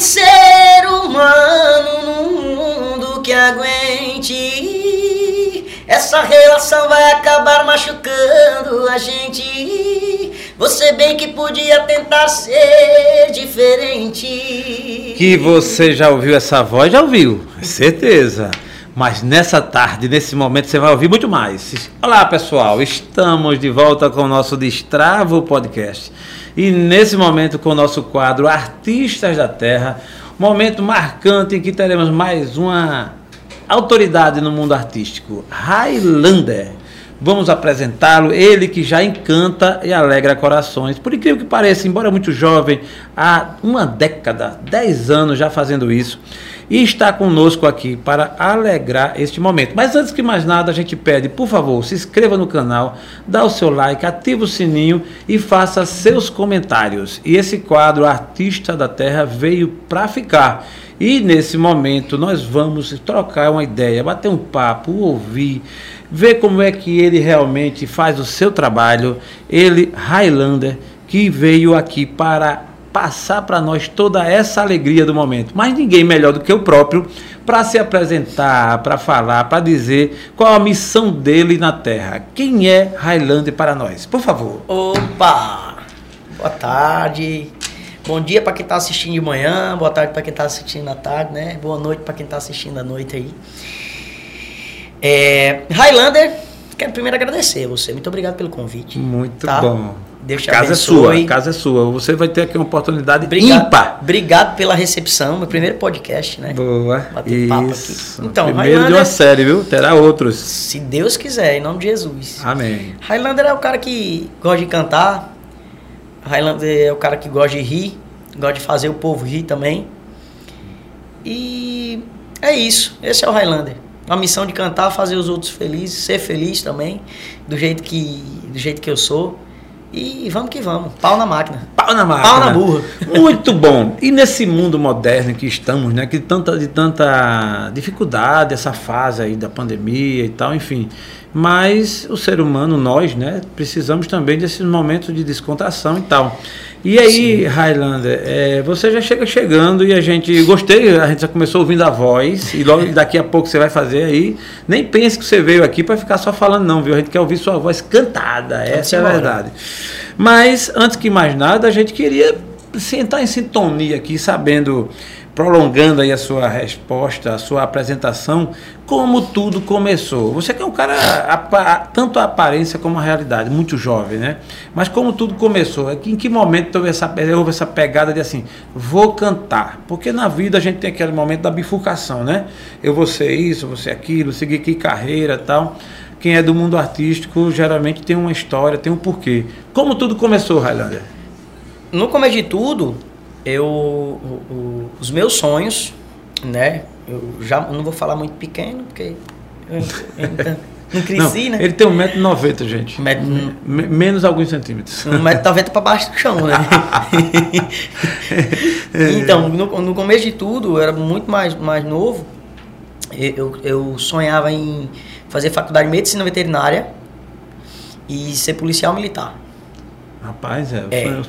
ser humano num mundo que aguente. Essa relação vai acabar machucando a gente. Você bem que podia tentar ser diferente. Que você já ouviu essa voz, já ouviu, certeza. Mas nessa tarde, nesse momento, você vai ouvir muito mais. Olá, pessoal, estamos de volta com o nosso Destravo Podcast. E nesse momento, com o nosso quadro Artistas da Terra, momento marcante em que teremos mais uma autoridade no mundo artístico, Highlander. Vamos apresentá-lo, ele que já encanta e alegra corações. Por incrível que pareça, embora muito jovem, há uma década, dez anos já fazendo isso, e está conosco aqui para alegrar este momento. Mas antes que mais nada, a gente pede, por favor, se inscreva no canal, dá o seu like, ativa o sininho e faça seus comentários. E esse quadro Artista da Terra veio para ficar. E nesse momento nós vamos trocar uma ideia, bater um papo, ouvir, ver como é que ele realmente faz o seu trabalho. Ele, Highlander, que veio aqui para passar para nós toda essa alegria do momento. Mas ninguém melhor do que o próprio para se apresentar, para falar, para dizer qual a missão dele na Terra. Quem é Highlander para nós? Por favor. Opa! Boa tarde. Bom dia para quem está assistindo de manhã, boa tarde para quem está assistindo à tarde, né? Boa noite para quem está assistindo à noite aí. É, Highlander, quero primeiro agradecer você. Muito obrigado pelo convite. Muito tá? bom. Deus te casa abençoe. é sua, casa é sua. Você vai ter aqui uma oportunidade Obrigado, ímpar. obrigado pela recepção, meu primeiro podcast, né? Boa. Bater papo Isso. aqui. Então, Primeiro de Highlander- uma série, viu? Terá outros. Se Deus quiser, em nome de Jesus. Amém. Highlander é o cara que gosta de cantar. Highlander é o cara que gosta de rir, gosta de fazer o povo rir também. E é isso. Esse é o Highlander. A missão de cantar, fazer os outros felizes, ser feliz também, do jeito que, do jeito que eu sou. E vamos que vamos. Pau na máquina. Pau na máquina. Pau na burra. Muito bom. E nesse mundo moderno em que estamos, né, que tanta de tanta dificuldade essa fase aí da pandemia e tal, enfim. Mas o ser humano, nós, né, precisamos também desses momentos de descontração e tal. E aí, Highlander, é, você já chega chegando e a gente gostei, a gente já começou ouvindo a voz e logo daqui a pouco você vai fazer aí. Nem pense que você veio aqui para ficar só falando não, viu? A gente quer ouvir sua voz cantada, essa é a verdade. Mas antes que mais nada, a gente queria sentar em sintonia aqui, sabendo, prolongando aí a sua resposta, a sua apresentação, como tudo começou. Você que é um cara, apa- tanto a aparência como a realidade, muito jovem, né? Mas como tudo começou? É em que momento houve essa, houve essa pegada de assim, vou cantar? Porque na vida a gente tem aquele momento da bifurcação, né? Eu vou ser isso, vou ser aquilo, seguir que carreira tal. Quem é do mundo artístico geralmente tem uma história, tem um porquê. Como tudo começou, Highlander? No começo de tudo, eu o- o- os meus sonhos, né? Eu já não vou falar muito pequeno, porque eu, eu ainda não cresci, Não, né? Ele tem 1,90m, gente. Um menos alguns centímetros. Um metro talvez para baixo do chão, né? então, no, no começo de tudo, eu era muito mais, mais novo. Eu, eu sonhava em fazer faculdade de medicina veterinária e ser policial militar. Rapaz, é. É.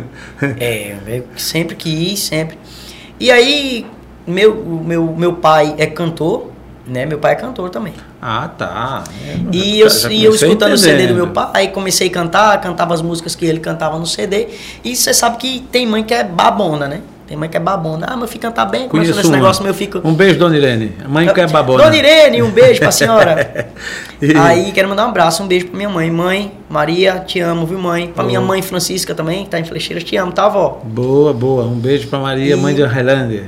É, eu sempre quis, sempre. E aí, meu, meu, meu pai é cantor, né? Meu pai é cantor também. ah, tá. É, E já- eu, já e eu escutando o CD do meu pai, comecei a cantar, cantava as músicas que ele cantava no CD. E você sabe que tem mãe que é babona, né? Tem mãe que é babona. Ah, meu filho canta bem, começa nesse uma. negócio, meu filho. Um beijo, Dona Irene. A mãe que é babona. Dona Irene, um beijo pra senhora. E- Aí quero mandar um abraço, um beijo pra minha mãe. Mãe, Maria, te amo, viu, mãe? Pra minha Oh. mãe Francisca também, que tá em Flecheiras, te amo, tá, vó? Boa, boa. Um beijo pra Maria, E- mãe de Highlander.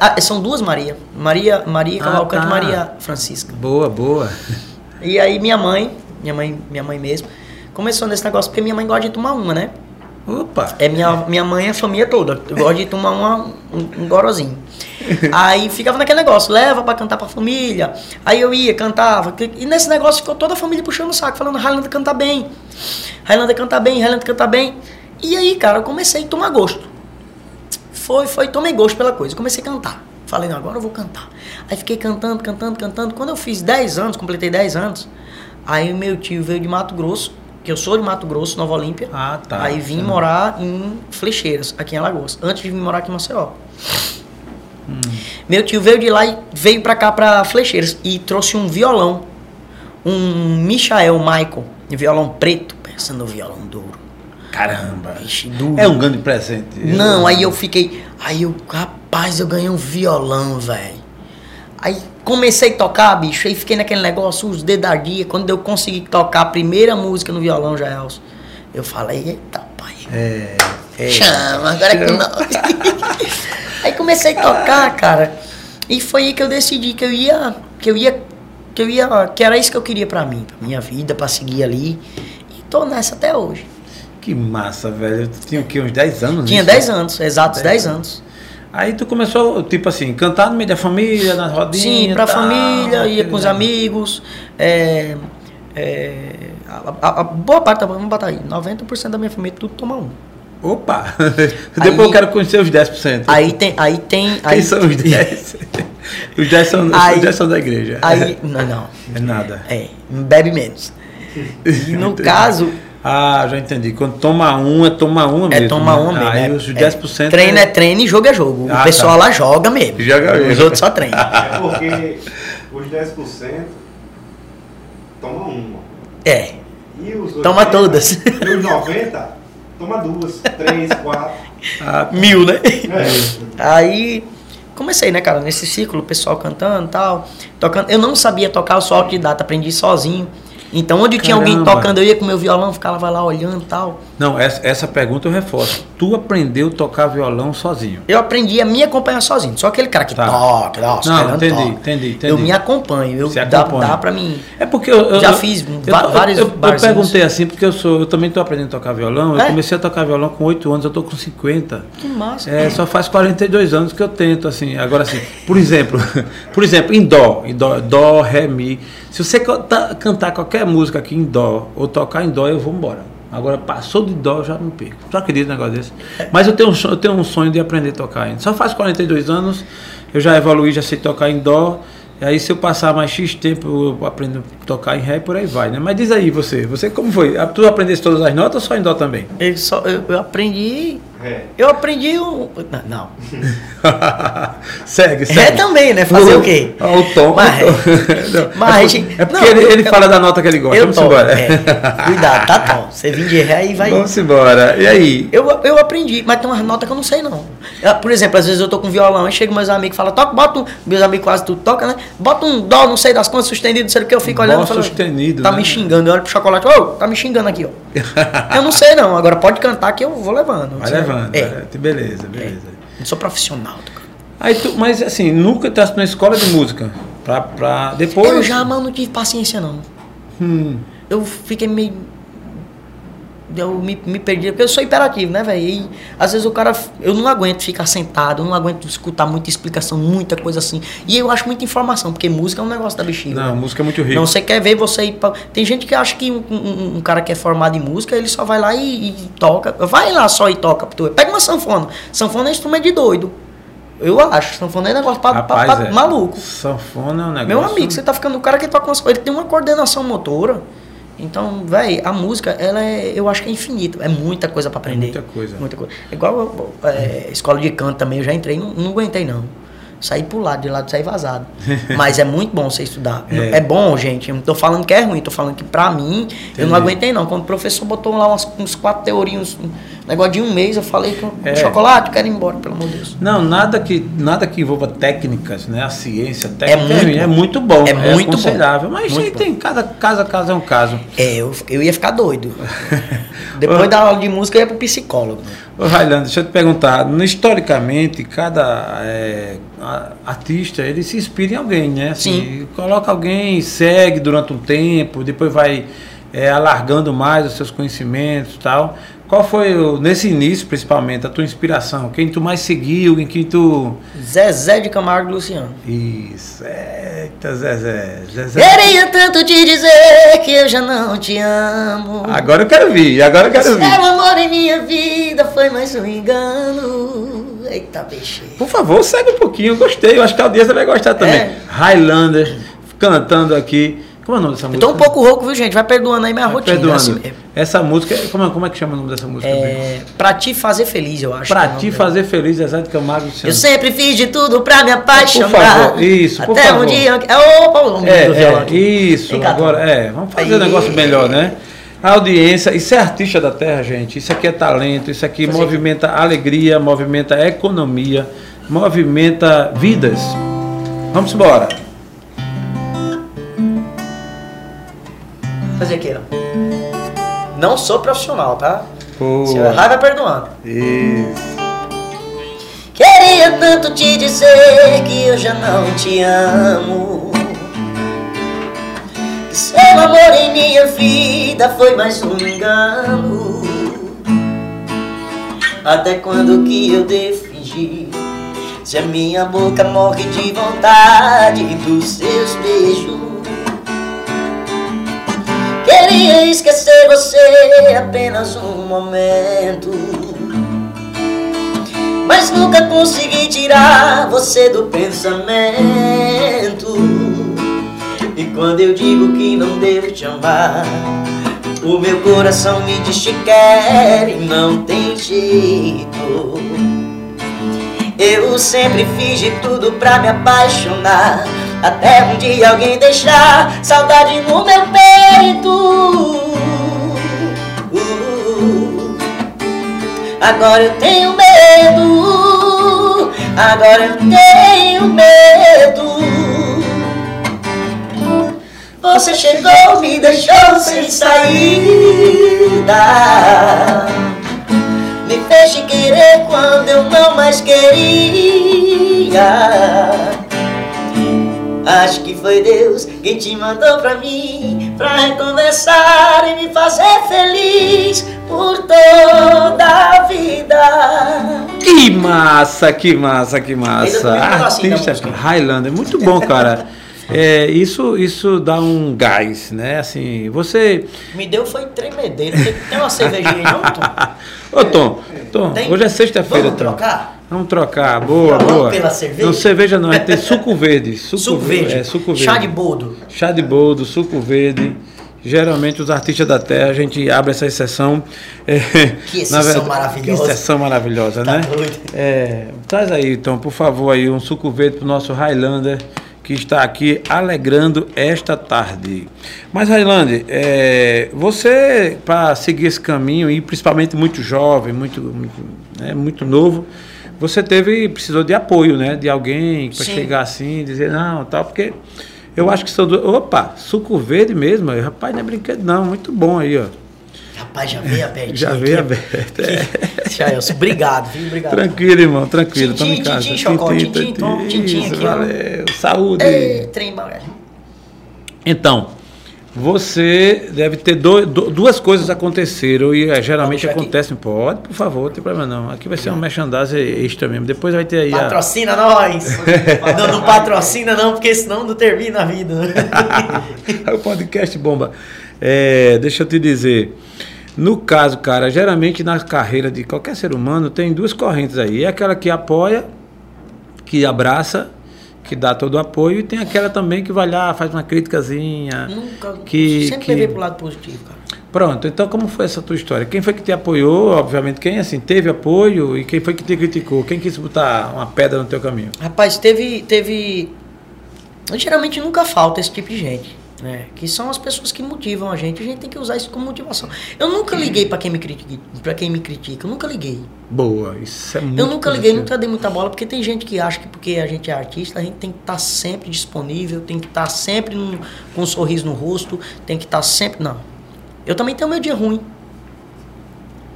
Ah, são duas Maria. Maria, Maria Ah, Cavalcante tá. e Maria Francisca. Boa, boa. E aí minha mãe, minha mãe, minha mãe mesmo, começou nesse negócio porque minha mãe gosta de tomar uma, né? Opa. É minha, minha mãe e a família toda. Eu gosto de tomar uma, um, um gorozinho. Aí ficava naquele negócio, leva pra cantar pra família. Aí eu ia, cantava. E nesse negócio ficou toda a família puxando o saco, falando, Highlander canta bem. Highlander canta bem, Highlander canta bem. E aí, cara, eu comecei a tomar gosto. Foi, foi, tomei gosto pela coisa. Comecei a cantar. Falei, não, agora eu vou cantar. Aí fiquei cantando, cantando, cantando. Quando eu fiz 10 anos, completei 10 anos, aí meu tio veio de Mato Grosso, que eu sou de Mato Grosso, Nova Olímpia. Ah, tá. Aí vim Sim. morar em Flecheiras, aqui em Alagoas, antes de vir morar aqui em Maceió. Meu tio veio de lá e veio pra cá, pra Flecheiras, e trouxe um violão. Um Michael Michael, de violão preto, pensando no violão duro. Caramba. Vixe, duro. É um grande presente. Não, aí eu fiquei. Aí eu, rapaz, eu ganhei um violão, velho. Aí comecei a tocar, bicho, aí fiquei naquele negócio, os dedos ardia. Quando eu consegui tocar a primeira música no violão, Jaelson, eu falei, eita, pai. É. é. Chama, agora é com nós. aí comecei a tocar, cara. E foi aí que eu decidi que eu ia. Que eu ia. Que eu ia. Que era isso que eu queria pra mim, pra minha vida, pra seguir ali. E tô nessa até hoje. Que massa, velho. Tu tinha o quê? Uns 10 anos? Tinha isso? 10 anos, exatos 10 anos. Aí tu começou, tipo assim, cantar no meio da família, nas rodinhas. Sim, pra tal, família, ia com os amigos. É, é, a, a- a boa parte, da- vamos botar aí, 90% da minha família tudo toma um. Opa! Depois eu quero conhecer os 10%. Aí tem. Aí tem. Quem Aí, são os 10? os 10 são, Aí- os 10 são da igreja. Aí. Não, não. É nada. É, bebe menos. E no caso, Ah, já entendi. Quando toma um, é toma uma mesmo. é tomar um né? mesmo. Aí é, os é. 10% Treino é treino e jogo é jogo. Ah, o pessoal tá. lá joga mesmo. Joga Os mesmo. outros só treinam. É porque os 10% toma uma. É. E os Toma 80, todas. E os 90 toma duas, três, quatro. Ah, Mil, né? É. Aí comecei, né, cara, nesse ciclo, o pessoal cantando e tal, tocando. Eu não sabia tocar, eu sou autodidata, aprendi sozinho. Então, onde tinha alguém Caramba. tocando, eu ia com meu violão, ficava lá olhando e tal. Não, essa, essa pergunta eu reforço. Tu aprendeu a tocar violão sozinho? Eu aprendi a me acompanhar sozinho. Só aquele cara que Tá. toca, nossa, Não, entendi, toca. entendi, entendi. Eu me acompanho, eu Você dá, acompanha. dá pra mim. É porque eu, eu- Já eu- fiz eu, eu- vários Eu, eu barzinhos. perguntei assim porque eu sou, eu também estou aprendendo a tocar violão. Eu É? comecei a tocar violão com 8 anos, eu estou com 50. Que massa. É, só faz 42 anos que eu tento, assim. Agora, assim, por exemplo, por exemplo, em dó, em dó, dó, ré, mi. Se você canta- cantar qualquer música aqui em dó ou tocar em dó, eu vou embora. Agora, passou de dó, já me perco. Só acredito num negócio desse. Mas eu tenho, sonho- eu tenho um sonho de aprender a tocar ainda. Só faz 42 anos, eu já evoluí, já sei tocar em dó. E aí, se eu passar mais X tempo, eu aprendo a tocar em ré e por aí vai, né? Mas diz aí você, você como foi? Tu aprendeste todas as notas ou só em dó também? Eu, só, eu, eu aprendi. É. Eu aprendi o. Não. segue, segue. Ré também, né? Fazer o quê? Ó, o tom. Mas- o tom. Não, mas é a por- gente- é porque não, ele, eu- ele fala da nota que ele gosta. Eu Vamos toco, embora. é. Cuidado, tá tom. Você vir de ré e vai. Vamos embora. E aí? Eu, eu aprendi, mas tem umas notas que eu não sei não. Por exemplo, às vezes eu tô com violão, aí chega meus amigos e falam, toca, bota um. Meus amigos quase tudo tocam, né? Bota um dó, não sei das contas, sustenido, não sei o que, eu fico olhando Dó e sustenido, Tá né? me xingando, eu olho pro chocolate, ô, tá me xingando aqui, ó. eu não sei não, agora pode cantar que eu vou levando. Vai levando. É. é. Beleza, beleza. Não sou profissional, cara. Aí tu, mas assim, nunca entraste na escola de música? Pra, pra depois. Eu já, mano, não tive paciência não. Hum, eu fiquei meio. Eu me, me perdi, porque eu sou hiperativo, né, velho? E às vezes o cara. Eu não aguento ficar sentado, eu não aguento escutar muita explicação, muita coisa assim. E eu acho muita informação, porque música é um negócio da bexiga. não, né? música é muito rica. Não, você quer ver você ir pra... Tem gente que acha que um, um- um cara que é formado em música, ele só vai lá e, e toca. Vai lá só e toca. pra. Pega uma sanfona. Sanfona é instrumento de doido. Eu acho. Sanfona é negócio pra, pra- Rapaz, pra é. maluco. Sanfona é um negócio. Meu amigo, você tá ficando o cara que toca umas coisas, ele tem uma coordenação motora. Então, velho, a música, ela é, eu acho que é infinita. É muita coisa pra aprender. muita coisa. Muita coisa. Igual é, escola de canto também, eu já entrei, não, não aguentei não. Saí pro lado, de lado saí vazado. Mas é muito bom você estudar. É. É. bom, gente. Eu não tô falando que é ruim, tô falando que pra mim, eu não Entendi. aguentei não. Quando o professor botou lá umas, uns quatro teorias, um negócio de um mês, eu falei com É. chocolate, quero ir embora, pelo amor de Deus. Não, nada que, nada que envolva técnicas, né? A ciência, técnica muito é bom. muito bom. É muito bom. aconselhável. Mas Muito aí bom. tem cada caso a caso é um caso. É, eu, eu ia ficar doido. Depois da aula de música, eu ia pro psicólogo. Ô deixa eu te perguntar, historicamente, cada é, a- artista, ele se inspira em alguém, né? Assim, Coloca alguém, segue durante um tempo, depois vai é, alargando mais os seus conhecimentos e tal. Qual foi, nesse início, principalmente, a tua inspiração? Quem tu mais seguiu, em quem tu... Zezé de Camargo Luciano. Isso, eita, Zezé, Zezé. Queria tanto te dizer que eu já não te amo. Agora eu quero vir, agora eu quero Seu vir. amor em minha vida foi mais um engano. Eita. Por favor, segue um pouquinho, eu gostei. Eu acho que a audiência vai gostar também. É. Highlander cantando aqui Como é o nome dessa Eu música? tô um pouco rouco, viu, gente? Vai perdoando aí minha Vai rotina. perdoando. assim. Essa música, como é, como é que chama o nome dessa música? É, pra te fazer feliz, eu acho. Pra é nome te dela. fazer feliz, Zezé de Camargo. Eu sempre fiz de tudo pra me apaixonar. Por favor, isso, por Até favor. um dia. É, opa, o É, do violão é, isso. Vem Agora, é, vamos fazer um negócio melhor, né? A audiência, isso é artista da terra, gente. Isso aqui é talento, isso aqui movimenta alegria, movimenta economia, movimenta vidas. Vamos embora. Fazer aqui, ó. Não sou profissional, tá? Boa. Se eu errar, vai perdoando. Isso. Queria tanto te dizer que eu já não te amo. Seu amor em minha vida foi mais um engano. Até quando que eu devo? Se a minha boca morre de vontade dos seus beijos. Queria esquecer você apenas um momento. Mas nunca consegui tirar você do pensamento. E quando eu digo que não devo te amar, o meu coração me diz que quer e não tem jeito. Eu sempre fiz de tudo pra me apaixonar. Até um dia alguém deixar saudade no meu peito. Agora eu tenho medo. Agora eu tenho medo. Você chegou, me deixou sem saída. Me fez te querer quando eu não mais queria. Acho que foi Deus quem te mandou pra mim Pra recomeçar e me fazer feliz Por toda a vida Que massa, que massa, que massa. assim da Artista. Highlander, muito bom, cara. É, isso, isso dá um gás, né? Assim, você. Me deu foi tremedeiro Tem, uma cervejinha aí não, Tom? Ô Tom, Tom, Tem? hoje é sexta-feira, Vamos Tom. trocar? Vamos trocar, boa, boa. pela cerveja? Não, cerveja não, gente tem suco verde. Suco, Suco verde, É, suco verde. chá de boldo Chá de boldo, suco verde. Geralmente os artistas da terra, a gente abre essa exceção. é, Que exceção verdade, maravilhosa. Que exceção maravilhosa, Tá né? doido. É, traz aí, então, por favor, aí um suco verde pro nosso Highlander, que está aqui alegrando esta tarde. Mas, Highlander, é, você, para seguir esse caminho, e principalmente muito jovem, muito, muito, né, muito novo, você teve, precisou de apoio, né? De alguém para chegar assim dizer, não, tal, porque eu acho que são. do- Opa, suco verde mesmo, rapaz, não é brinquedo, não, muito bom aí, ó. Rapaz, já veio aberto Já veio aberto. é. Jailson, obrigado, viu? Obrigado Tranquilo, irmão, tranquilo. Tintim, em casa. tintim, Chocó, Tintim, tintim, tom, tintim, aqui. Valeu, saúde. Ei, trem. Então, você deve ter duas coisas aconteceram e eh, geralmente eu aqui. acontecem. Pode, por favor, não tem problema não. Aqui vai ser um merchandising extra mesmo. Depois vai ter aí a... Patrocina nós! não, não patrocina não, porque senão não termina a vida. o podcast bomba. É, deixa eu te dizer. No caso, cara, geralmente na carreira de qualquer ser humano tem duas correntes aí. É aquela que apoia, que abraça, que dá todo o apoio, e tem aquela também que vai lá, faz uma criticazinha. Nunca, Que- sempre que- levei pro lado positivo, cara. Pronto, então como foi essa tua história? Quem foi que te apoiou? Obviamente, quem assim teve apoio e quem foi que te criticou? Quem quis botar uma pedra no teu caminho? Rapaz, teve, teve... Geralmente nunca falta esse tipo de gente, né? Que são as pessoas que motivam a gente. A gente tem que usar isso como motivação. Eu nunca liguei pra quem me critica, para quem me critica. Eu nunca liguei. Boa, isso é muito Eu nunca liguei, nunca dei muita bola, porque tem gente que acha que porque a gente é artista, a gente tem que estar sempre disponível, tem que estar sempre num- com um sorriso no rosto, tem que estar sempre. Não. Eu também tenho meu dia ruim.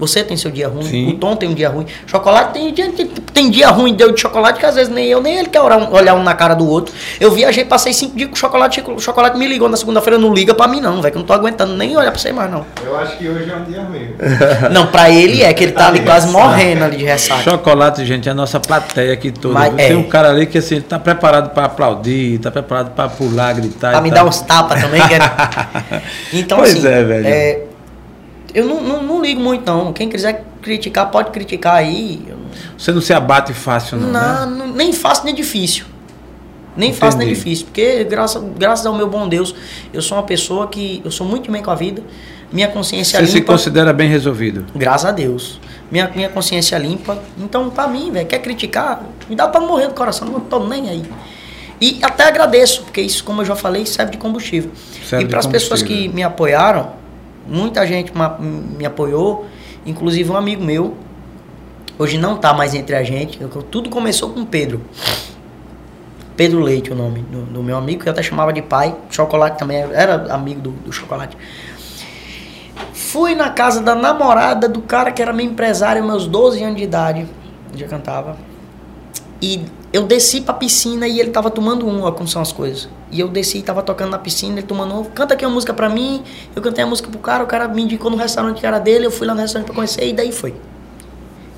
Você tem seu dia ruim, Sim. o Tom tem um dia ruim. Chocolate tem dia, tem, dia ruim deu de chocolate que às vezes nem eu nem ele quer olhar um, olhar um na cara do outro. Eu viajei, passei cinco dias com chocolate, o chocolate me ligou na segunda-feira, não liga pra mim não, velho, que eu não tô aguentando nem olhar pra você mais não. Eu acho que hoje é um dia ruim. Não, pra ele é que ele tá ali quase morrendo ali de ressaca. Chocolate, gente, é a nossa plateia aqui toda. Mas Tem é. um cara ali que assim, ele tá preparado para aplaudir, tá preparado para pular, gritar. Pra e me tal. dar uns tapas também. que é- Então, Pois assim, é, velho. é, eu não, não, não ligo muito, não. Quem quiser criticar, pode criticar aí. Você não se abate fácil, não, não, né? não- nem fácil nem difícil. Nem fácil nem Entendi. difícil. Porque, graças, graças ao meu bom Deus, eu sou uma pessoa que. Eu sou muito bem com a vida. Minha consciência Você se limpa. considera bem resolvido. Graças a Deus. Minha, minha consciência limpa. Então, pra mim, velho, quer criticar? Me dá pra morrer do coração, não tô nem aí. E até agradeço, porque isso, como eu já falei, serve de combustível. Serve e para as pessoas que me apoiaram, muita gente me apoiou, inclusive um amigo meu, hoje não tá mais entre a gente. Tudo começou com Pedro. Pedro Leite, o nome do, do meu amigo, que eu até chamava de pai. Chocolate também era amigo do, do chocolate. Fui na casa da namorada do cara que era meu empresário, meus 12 anos de idade. Já cantava. E eu desci pra piscina e ele tava tomando um, como são as coisas. E eu desci e tava tocando na piscina, ele tomando um. Canta aqui uma música pra mim. Eu cantei a música pro cara, o cara me indicou no restaurante que era dele, eu fui lá no restaurante pra conhecer e daí foi.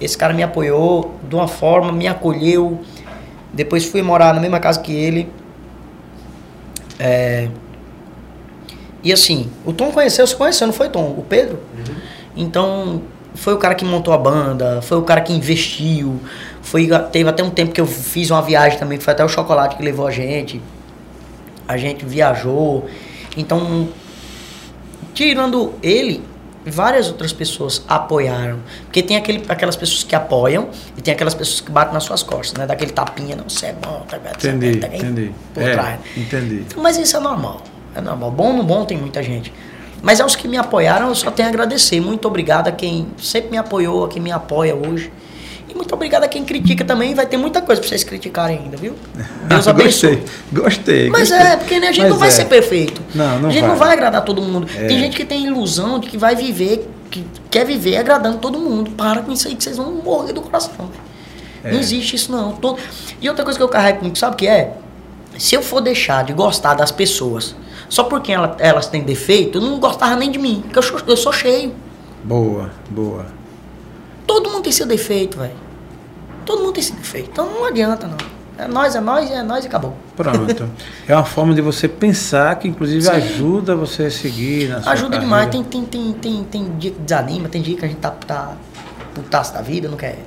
Esse cara me apoiou de uma forma, me acolheu. Depois fui morar na mesma casa que ele. É... E assim, o Tom conheceu, você conheceu, não foi Tom? O Pedro? Então, foi o cara que montou a banda, foi o cara que investiu. Foi, teve até um tempo que eu fiz uma viagem também, que foi até o chocolate que levou a gente. A gente viajou. Então, tirando ele, várias outras pessoas apoiaram. Porque tem aquele, aquelas pessoas que apoiam e tem aquelas pessoas que batem nas suas costas, né? Daquele tapinha, não, você é bom, tá é Entendi, tá entendi. Por É, trás. entendi. Mas isso é normal. É normal. Bom no bom tem muita gente. Mas aos que me apoiaram, eu só tenho a agradecer. Muito obrigado a quem sempre me apoiou, a quem me apoia hoje. E muito obrigado a quem critica também. Vai ter muita coisa pra vocês criticarem ainda, viu? Deus abençoe. gostei, gostei. Mas gostei. é, porque né, a gente Mas não vai é. ser perfeito. Não, não a gente vai. não vai agradar todo mundo. É. Tem gente que tem ilusão de que vai viver, que quer viver agradando todo mundo. Para com isso aí que vocês vão morrer do coração. É. Não existe isso não. Todo- E outra coisa que eu carrego comigo, sabe o que é? Se eu for deixar de gostar das pessoas só porque ela- elas têm defeito, eu não gostava nem de mim. Porque eu, eu sou cheio. Boa, boa. Todo mundo tem seu defeito, velho. Todo mundo tem seu defeito. Então não adianta, não. É nós, é nós, é nós e acabou. Pronto. é uma forma de você pensar que, inclusive, Sim. ajuda você a seguir na sua Ajuda carreira. demais. Tem, tem, tem, tem, tem dia que desanima, tem dia que a gente tá, tá putaço da vida, não quer.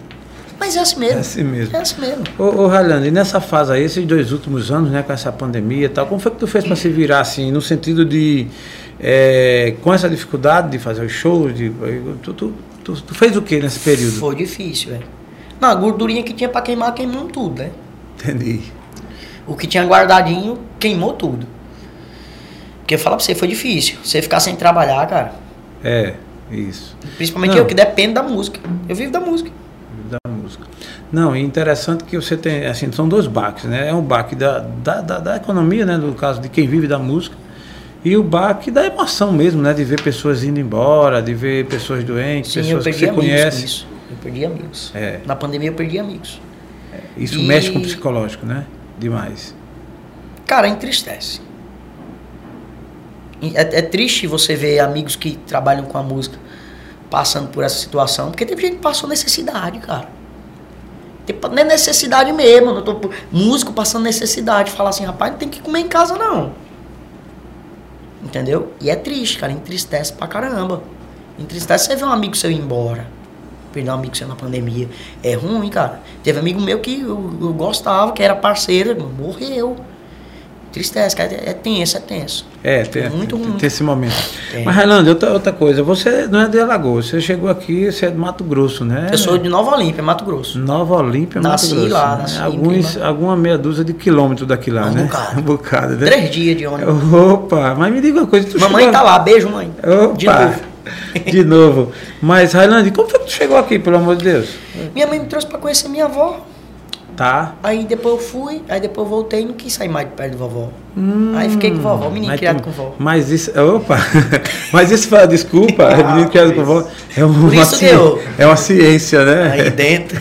Mas é assim mesmo. É assim mesmo. É assim mesmo. Ô, ô e nessa fase aí, esses dois últimos anos, né, com essa pandemia e tal, como foi que tu fez para se virar assim, no sentido de, é, com essa dificuldade de fazer os shows, de, tu, tu, tu, tu fez o que nesse período? Foi difícil, velho. Não, a gordurinha que tinha pra queimar, queimou tudo, né? Entendi. O que tinha guardadinho, queimou tudo. Porque eu falo pra você, foi difícil. Você ficar sem trabalhar, cara. É, isso. Principalmente Não. eu, que dependo da música. Eu vivo da música. Da música. Não, e interessante que você tem, assim, são dois baques, né? É um baque da, da, da, da economia, né? No caso de quem vive da música. E o baque da emoção mesmo, né? De ver pessoas indo embora, de ver pessoas doentes, Sim, eu pessoas que você conhece. isso. Eu perdi amigos. É. Na pandemia eu perdi amigos. Isso E- mexe com o psicológico, né? Demais. Cara, entristece. É, é triste você ver amigos que trabalham com a música passando por essa situação, porque teve gente que passou necessidade, cara. Tipo, não é necessidade mesmo. Eu tô, músico passando necessidade. Falar assim, rapaz, não tem que comer em casa, não. Entendeu? E é triste, cara. Entristece pra caramba. Entristece você ver um amigo seu ir embora. Perder um amigo seu na pandemia. É ruim, cara. Teve amigo meu que eu, eu gostava, que era parceiro, morreu. Tristece, cara. É tenso, é tenso. É, tem, É muito tem, ruim. tem esse momento. Tem. Mas, Railândia, outra, outra coisa, você não é de Alagoas, você chegou aqui, você é de Mato Grosso, né? Eu sou de Nova Olímpia, Mato Grosso. Nova Olímpia, Nasci Mato Grosso. lá, né? nasci Alguns, Clima. alguma meia dúzia de quilômetros daqui lá, Um né? bocado. Um bocado, né? Três dias de ônibus. Opa, mas me diga uma coisa. Tu Mamãe chegou- tá lá, beijo, mãe. Opa, De novo. de novo. Mas, Railândia, como foi que tu chegou aqui, pelo amor de Deus? Minha mãe me trouxe pra conhecer minha avó. Tá. Aí depois eu fui, aí depois eu voltei e não quis sair mais de perto de vovó. aí fiquei com vovó, menino Hum, Mas criado tu- com vovó. Mas isso. Opa! Mas isso fala, desculpa, Ah, menino criado com vó. É uma, Por isso eu- é uma ciência, né? Aí dentro.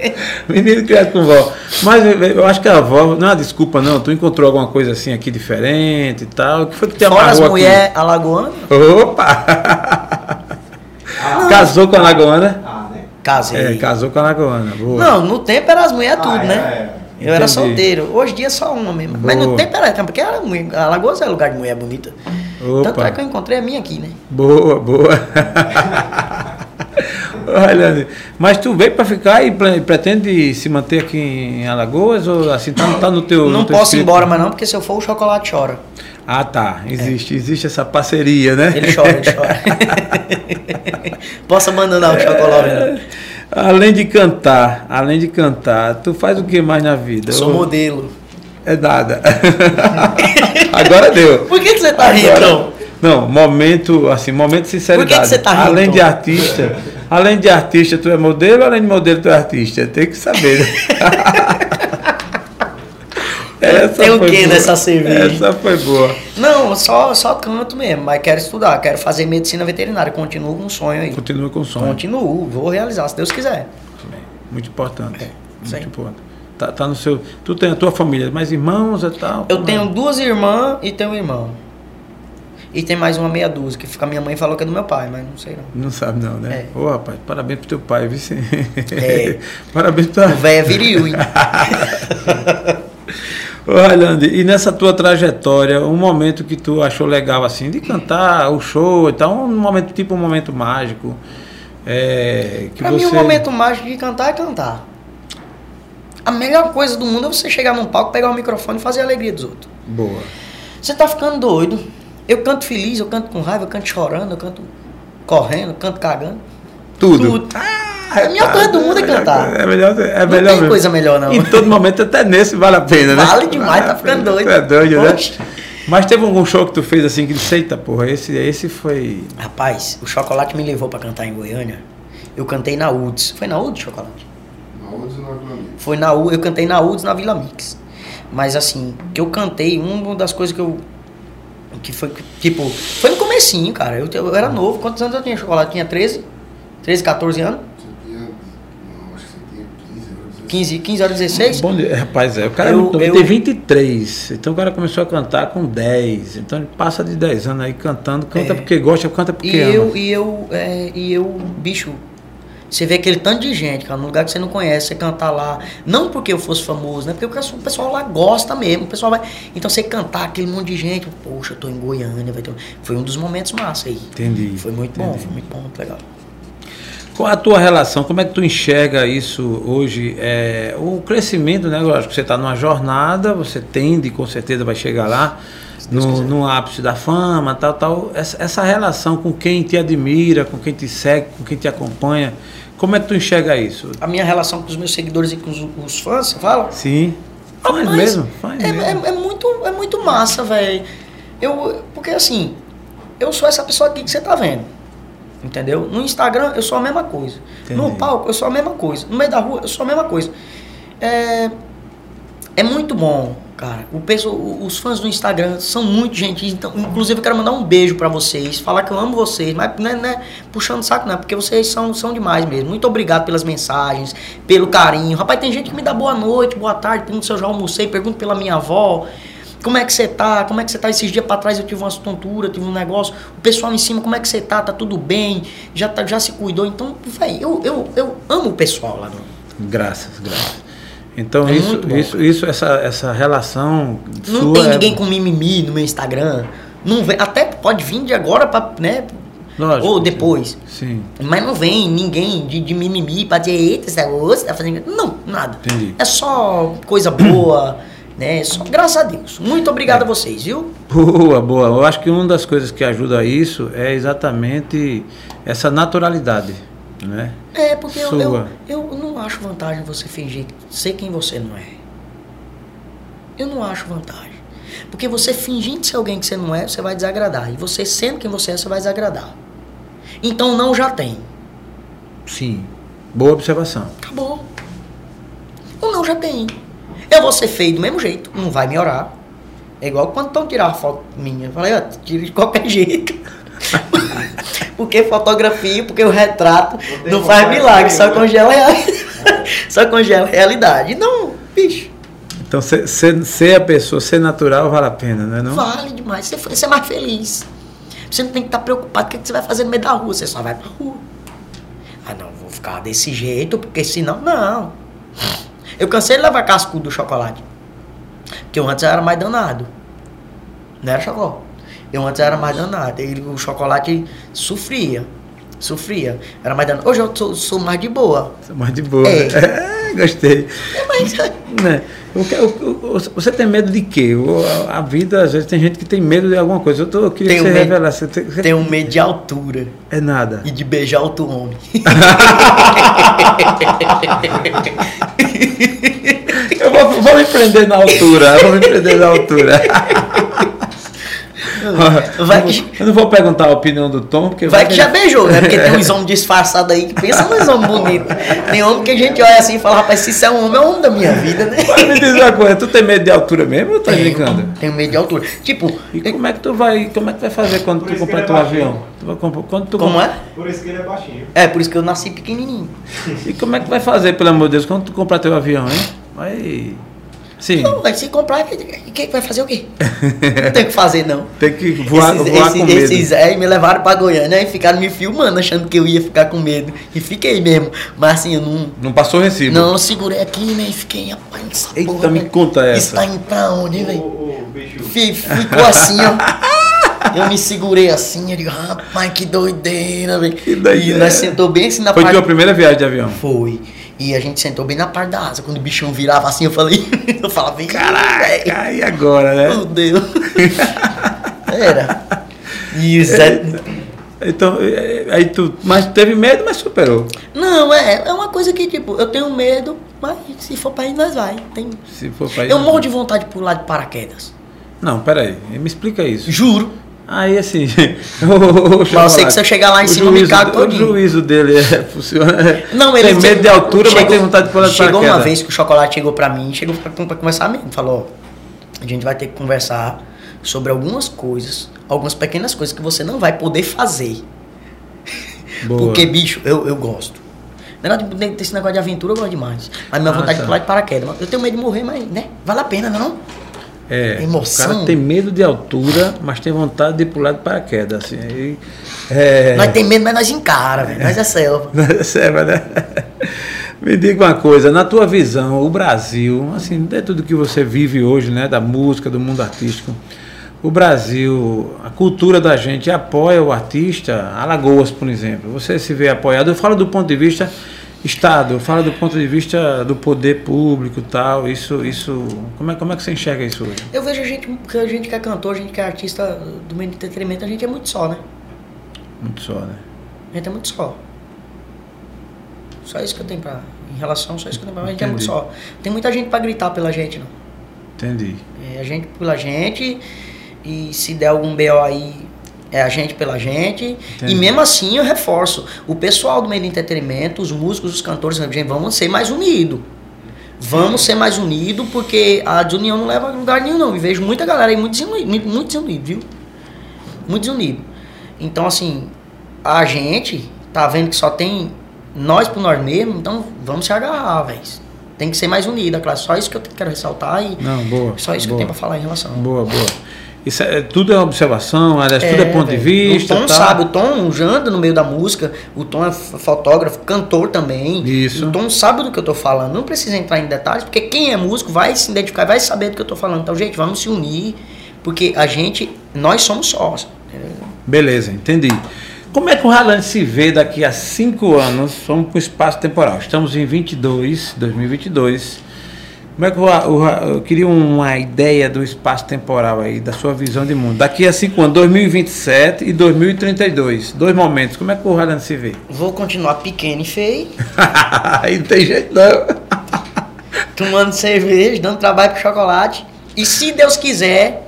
Menino criado com vó. Mas eu, eu acho que a avó, não é uma desculpa, não. Tu encontrou alguma coisa assim aqui diferente e tal. O que foi que te Fora as amarrou aqui? mulheres alagoanas, Opa! Casou com a Lagoana? Ah, né? casei. É, casou com a Lagoana. Boa. Não, no tempo era as mulheres tudo, Ah, né? é, Eu era Entendi. solteiro. Hoje em dia é só uma mesmo. Mas no Boa. tempo era, porque era, mulher- Alagoas é lugar de mulher bonita. Opa. Tanto é que eu encontrei a minha aqui, né? Boa, boa. Olha, mas tu veio para ficar e pre- pretende se manter aqui em Alagoas ou assim tá, tá no teu Não no teu posso ir embora mais não, porque se eu for o chocolate chora. Ah, tá. Existe, existe essa parceria, né? Ele chora, ele chora. posso abandonar o chocolate não. Além de cantar, além de cantar, tu faz o que mais na vida? Eu sou Ou- modelo. É nada. Agora deu. Por que, que você tá rindo? Agora- então? Não, momento, assim, momento de sinceridade. Por que que você tá rindo, Além de artista, além de artista, tu é modelo, além de modelo, tu é artista. Tem que saber. né? Essa Tem o boa. nessa cerveja? Essa foi boa. Não, só, só canto mesmo, mas quero estudar, quero fazer medicina veterinária, continuo com um sonho aí. Continua com o sonho. Continuo, vou realizar, se Deus quiser. Muito importante. sim. Muito importante. Tá, tá no seu. Tu tem a tua família, mais irmãos e tal? Eu Como tenho é? duas irmãs e tenho um irmão. E tem mais uma meia dúzia, que fica- minha mãe falou que é do meu pai, mas não sei não. Não sabe não, né? É. Ô rapaz, parabéns pro teu pai, viu? É. parabéns pro teu O velho é viril, hein? Olha, Andy, e nessa tua trajetória, um momento que tu achou legal assim, de cantar, o show e tal, um momento tipo um momento mágico. É, que pra você... mim, o momento mágico de cantar é cantar. A melhor coisa do mundo é você chegar num palco, pegar o microfone e fazer a alegria dos outros. Boa. Você tá ficando doido. Eu canto feliz, eu canto com raiva, eu canto chorando, eu canto correndo, eu canto cagando. Tudo. A melhor coisa do mundo é cantar. É melhor, é Não melhor tem mesmo. coisa melhor, não. Em todo momento, até nesse vale a pena, né? Vale demais, tá ficando pena. doido. É doido, né? Mas teve algum show que tu fez assim que disse, eita porra, esse, esse foi. Rapaz, o Chocolate me levou pra cantar em Goiânia. Eu cantei na UDS. Foi na UDS, Chocolate? Na onde não é Foi na U, eu cantei na UDS na Vila Mix. Mas assim, que eu cantei, uma das coisas que eu que foi tipo, foi no comecinho, cara. Eu, eu era novo. Quantos anos eu tinha chocolate? Tinha 13? 13, 14 anos? Você tinha. Não, acho que você tinha 15 anos. 15, 15 horas 16? Bom, rapaz, é, o cara é Eu- novo, eu- tem 23. Então o cara começou a cantar com 10. Então ele passa de 10 anos aí cantando, canta É. porque gosta, canta porque E ama. eu, e eu, é, e eu, bicho, você vê aquele tanto de gente, cara, num lugar que você não conhece, você cantar lá, não porque eu fosse famoso, né? Porque o pessoal- lá gosta mesmo, o pessoal vai. Então você cantar aquele monte de gente, poxa, eu tô em Goiânia, vai ter. um-" Foi um dos momentos massa aí. Entendi. Foi muito bom, entendi. foi muito bom, muito legal. Qual a tua relação? Como é que tu enxerga isso hoje? É, o crescimento, né? Lógico que você está numa jornada, você tende, com certeza vai chegar lá, no, no ápice da fama, tal, tal. Essa, essa relação com quem te admira, com quem te segue, com quem te acompanha, como é que tu enxerga isso? A minha relação com os meus seguidores e com os, os fãs, você fala? Sim. Faz Rapaz, mesmo, faz é, mesmo. é- é muito, é muito massa, velho. Eu, porque assim, eu sou essa pessoa aqui que você tá vendo. Entendeu? No Instagram eu sou a mesma coisa. No Entendi. palco eu sou a mesma coisa. No meio da rua eu sou a mesma coisa. É, é muito bom, cara. O peso, os fãs do Instagram são muito gentis. Então, inclusive, eu quero mandar um beijo pra vocês. Falar que eu amo vocês. Mas não é, não é puxando saco, não. Porque vocês são, são demais mesmo. Muito obrigado pelas mensagens, pelo carinho. Rapaz, tem gente que me dá boa noite, boa tarde. Pergunta se eu já almocei. Pergunta pela minha avó. Como é que você tá? Como é que você tá? Esses dias pra trás eu tive uma tontura, tive um negócio. O pessoal em cima, como é que você tá? Tá tudo bem? Já, tá, já se cuidou? Então, velho, eu, eu, eu amo o pessoal lá no, Graças, graças. Então É isso, isso, isso, essa, essa relação Não tem é- ninguém com mimimi no meu Instagram. Não vem, até pode vir de agora pra, né? Lógico, ou depois. Sim. Mas não vem ninguém de, de mimimi pra dizer, eita, você você tá fazendo. Não, nada. Entendi. É só coisa boa, né? Só, graças a Deus. Muito É. obrigado a vocês, viu? Boa, boa. Eu acho que uma das coisas que ajuda a isso é exatamente essa naturalidade, né? É, porque eu, eu, eu acho vantagem você fingir ser quem você não é. Eu não acho vantagem. Porque você fingindo ser alguém que você não é, você vai desagradar. E você sendo quem você é, você vai desagradar. Então não já tem. Sim. Boa observação. Acabou. O não já tem. Eu vou ser feio do mesmo jeito, não vai melhorar. É igual quando estão tirar a foto minha. Eu falei, ó, tira de qualquer jeito. porque fotografia, porque o retrato tem não faz milagre, só congela só congela a realidade. Não, bicho, Então ser, ser, ser a pessoa, ser natural vale a pena, né? Não? vale demais. Você, você é mais feliz. Você não tem que estar preocupado com o que você vai fazer no meio da rua, você só vai pra rua. Ah, não, vou ficar desse jeito, porque senão. Não. Eu cansei de levar casco do chocolate. Porque eu antes era mais danado. Não era chocolate. Eu antes era mais danado. E o chocolate sofria. Sofria. Era mais dano. Hoje eu sou, sou mais de boa. Mais de boa. É. né? É, gostei. É, mas Né? O que- o- o- você tem medo de quê? A- A vida, às vezes, tem gente que tem medo de alguma coisa. Eu, tô, eu queria Tenho que você medo. revelasse. Você tem- você- tenho medo de altura É nada. e de beijar outro homem. Eu vou, vou me prender na altura. eu Vou me prender na altura. Vai que- Eu não vou perguntar a opinião do Tom, porque Vai que já ele- beijou, né? Porque tem uns homens disfarçados aí que pensam nos homens bonitos. Tem homem que a gente olha assim e fala, rapaz, se isso é um homem, é um homem da minha vida, né? Mas me diz uma coisa, tu tem medo de altura mesmo ou tá Tenho, brincando? tenho medo de altura. Tipo, E como é que tu vai, como é que vai fazer quando Por tu que comprar teu é avião? Tu vai comprar- quando tu como compra- é? Por isso que ele é baixinho. É, por isso que eu nasci pequenininho. E como é que vai fazer, pelo amor de Deus, quando tu comprar teu avião, hein? Vai. Sim. Não, vai se comprar, e que vai fazer o quê? Não tem o que fazer, não. Tem que voar, esses, voar esses, com medo. esses aí me levaram pra Goiânia e ficaram me filmando, achando que eu ia ficar com medo. E fiquei mesmo. Mas assim, eu não. Não passou recibo. Não, eu segurei aqui, né? E fiquei, rapaz, essa Eita, porra, me né? conta essa. Isso tá indo pra onde, velho? Ficou assim, ó. Eu me segurei assim, eu digo, rapaz, que doideira, velho. Que doideira. E nós sentou bem assim na Foi parte. tua primeira viagem de avião? Foi. E a gente sentou bem na parte da asa. Quando o bichão virava assim, eu falei, eu falava, "Ih, velho, Caraca, e agora, né? Meu Deus. Era. E o Zé. Então, é, aí tu. Mas teve medo, mas superou. Não, é, é uma coisa que, tipo, eu tenho medo, mas se for pra ir, nós vai. Tem... Se for pra ir. Eu morro de vontade de pular de paraquedas. Não, peraí. Me explica isso. Juro. Aí assim. o, o Mas eu sei que se eu chegar lá em o cima, eu me juízo- cago O todinho. juízo dele é, funciona. Não, tem ele medo de altura, mas chegou- tem vontade de pular Chegou uma vez que o chocolate chegou pra mim, chegou pra, pra conversar mesmo. Falou: a gente vai ter que conversar sobre algumas coisas, algumas pequenas coisas que você não vai poder fazer. Boa. Porque, bicho, eu, eu gosto. Desse negócio de aventura eu gosto demais. Mas minha Ah, vontade tá. de pular de paraquedas. Eu tenho medo de morrer, mas, né? Vale a pena, não? É, Emoção. o cara tem medo de altura, mas tem vontade de pular de paraquedas. Assim, aí, é... Nós tem medo, mas nós encara, velho. Nós é selva. Serva, né? Me diga uma coisa, na tua visão, o Brasil, assim, dentro do que você vive hoje, né, da música, do mundo artístico, o Brasil, a cultura da gente apoia o artista, Alagoas, por exemplo, você se vê apoiado, eu falo do ponto de vista Estado, eu falo do ponto de vista do poder público e tal, isso, isso, como é, como é que você enxerga isso hoje? Eu vejo a gente, que a gente que é cantor, a gente que é artista do meio do entretenimento, a gente é muito só, né? Muito só, né? A gente é muito só. Só isso que eu tenho pra. Em relação, só isso que eu tenho pra. A gente é muito Entendi. só. Tem muita gente pra gritar pela gente, não. Entendi. É a gente pela gente. E se der algum BO aí, é a gente pela gente. Entendi. E mesmo assim eu reforço. O pessoal do meio do entretenimento, os músicos, os cantores, vamos ser mais unidos. Vamos ser mais unidos, porque a desunião não leva a lugar nenhum, não. E vejo muita galera aí muito desunido, muito, desunido, viu? Muito desunido. Então, assim, a gente tá vendo que só tem nós por nós mesmos, então vamos se agarrar, velho. Tem que ser mais unida, claro. Só isso que eu quero ressaltar e Não, boa. só isso que eu boa. tenho pra falar em relação. Boa, boa. Isso é, tudo é observação, aliás, tudo é ponto de velho. vista. O Tom tá? sabe, o Tom já anda no meio da música, o Tom é fotógrafo, cantor também. Isso. O Tom sabe do que eu tô falando. Não precisa entrar em detalhes, porque quem é músico vai se identificar, vai saber do que eu tô falando. Então, gente, vamos se unir, porque a gente, nós somos sós. Beleza, entendi. Como é que o Ralante se vê daqui a cinco anos? Vamos para o espaço temporal. Estamos em 22, 2022. Como é que Ra- eu queria uma ideia do espaço temporal aí, da sua visão de mundo. Daqui a cinco anos, 2027 e 2032. Dois momentos. Como é que o Ralante se vê? Vou continuar pequeno e feio, aí não tem jeito não. tomando cerveja, dando trabalho pro chocolate. E se Deus quiser,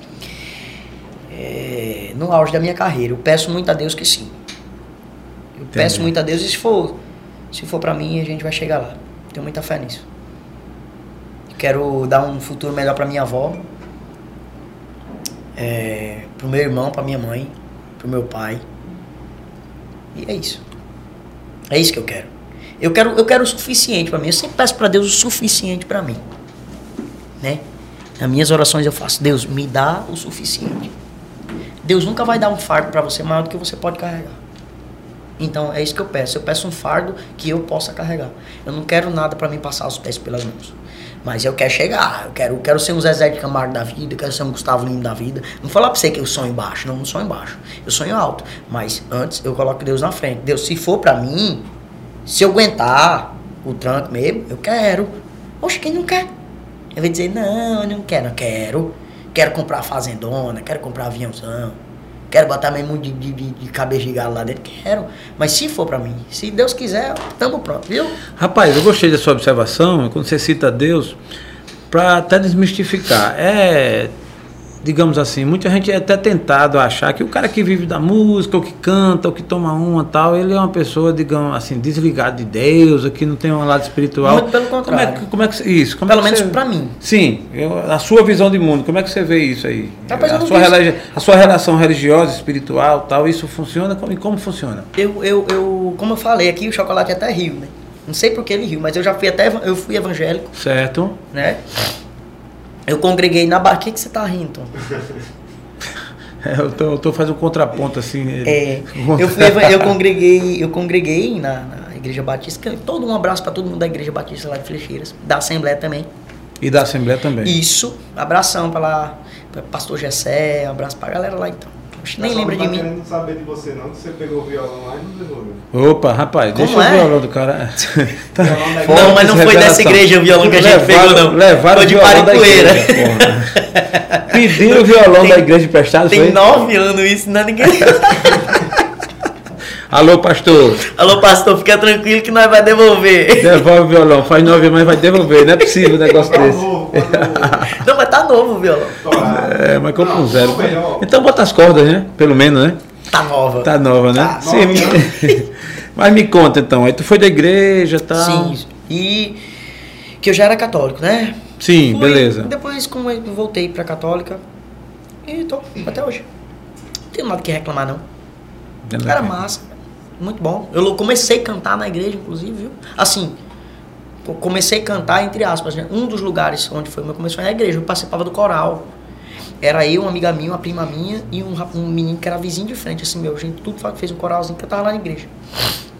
é, no auge da minha carreira, eu peço muito a Deus que sim. Eu Entendi. peço muito a Deus e se for, se for para mim, a gente vai chegar lá. Tenho muita fé nisso. Quero dar um futuro melhor para minha avó, é, pro meu irmão, para minha mãe, pro meu pai. E é isso. É isso que eu quero. Eu quero, eu quero o suficiente para mim. Eu sempre peço para Deus o suficiente para mim. Né? Nas minhas orações eu faço, Deus, me dá o suficiente. Deus nunca vai dar um fardo para você maior do que você pode carregar. Então é isso que eu peço. Eu peço um fardo que eu possa carregar. Eu não quero nada para mim passar os pés pelas mãos. Mas eu quero chegar, eu quero, quero ser um Zezé de Camargo da vida, eu quero ser um Gustavo Lima da vida. Não falar pra você que eu sonho baixo, não, não sonho baixo. Eu sonho alto. Mas antes eu coloco Deus na frente. Deus, se for pra mim, se eu aguentar o tranco mesmo, eu quero. Oxe, quem não quer? Eu vou dizer, não, eu não quero, não quero. Quero comprar fazendona, quero comprar aviãozão. Quero botar mesmo de, de, de, de cabeça de galo lá dentro, quero. Mas se for pra mim, se Deus quiser, tamo pronto, viu? Rapaz, eu gostei da sua observação, quando você cita Deus, para até desmistificar. É, digamos assim, muita gente é até tentado a achar que o cara que vive da música, ou que canta, ou que toma uma tal, ele é uma pessoa, digamos assim, desligada de Deus, ou que não tem um lado espiritual. Muito pelo Como é, contrário. que- como é que isso? Como Pelo é que menos você- pra mim. Sim, eu- a sua visão de mundo, como é que você vê isso aí? Rapaz, a, sua religi- a sua relação religiosa, espiritual, tal, isso funciona? Como, e como funciona? Eu, eu, eu, como eu falei aqui, o chocolate até riu, né? Não sei por que ele riu, mas eu já fui até, eu fui evangélico, Certo? né? Eu congreguei na barra. O que, que você tá rindo, Tom? É, eu, tô, eu tô fazendo um contraponto assim. É, eu, fui, eu congreguei, eu congreguei na, na Igreja Batista. Todo um abraço para todo mundo da Igreja Batista lá de Flecheiras, da Assembleia também. E da Assembleia também. Isso, abração para lá, pra Pastor Gessé, um abraço pra galera lá então. Oxe, nem lembra não de tá mim. querendo saber de você não, que você pegou o violão lá e não devolveu. Opa, rapaz, Como deixa é? o violão do cara. Tá. Violão da Não, mas não foi dessa igreja o violão que a gente Levaram- pegou, não. Levaram Foi de porra. Pediram o violão Tem- da igreja emprestado, Tem foi? nove anos isso, não é ninguém. Alô, pastor, Alô, pastor, fica tranquilo que nós vai devolver. devolve o violão. Faz nove mas vai devolver. Não é possível um negócio Tá desse. novo, tá novo. Não, mas tá novo o violão. Estourado. É, mas compra um zero. tá. Então bota as cordas, né? Pelo menos, né? Tá nova. Tá nova, né? Tá Sim. nova, Mas me conta então, aí tu foi da igreja e tal. Sim, e que eu já era católico, né? Sim, Fui, beleza. Depois, como eu voltei pra católica, e tô até hoje. Não tenho nada que reclamar, não. Era massa, muito bom. Eu comecei a cantar na igreja, inclusive, viu? Assim, comecei a cantar, entre aspas, né? Um dos lugares onde foi o meu começo foi na igreja. Eu participava do coral. Era eu, uma amiga minha, uma prima minha e um, um menino que era vizinho de frente, assim, meu. Gente tudo fez um coralzinho que eu tava lá na igreja.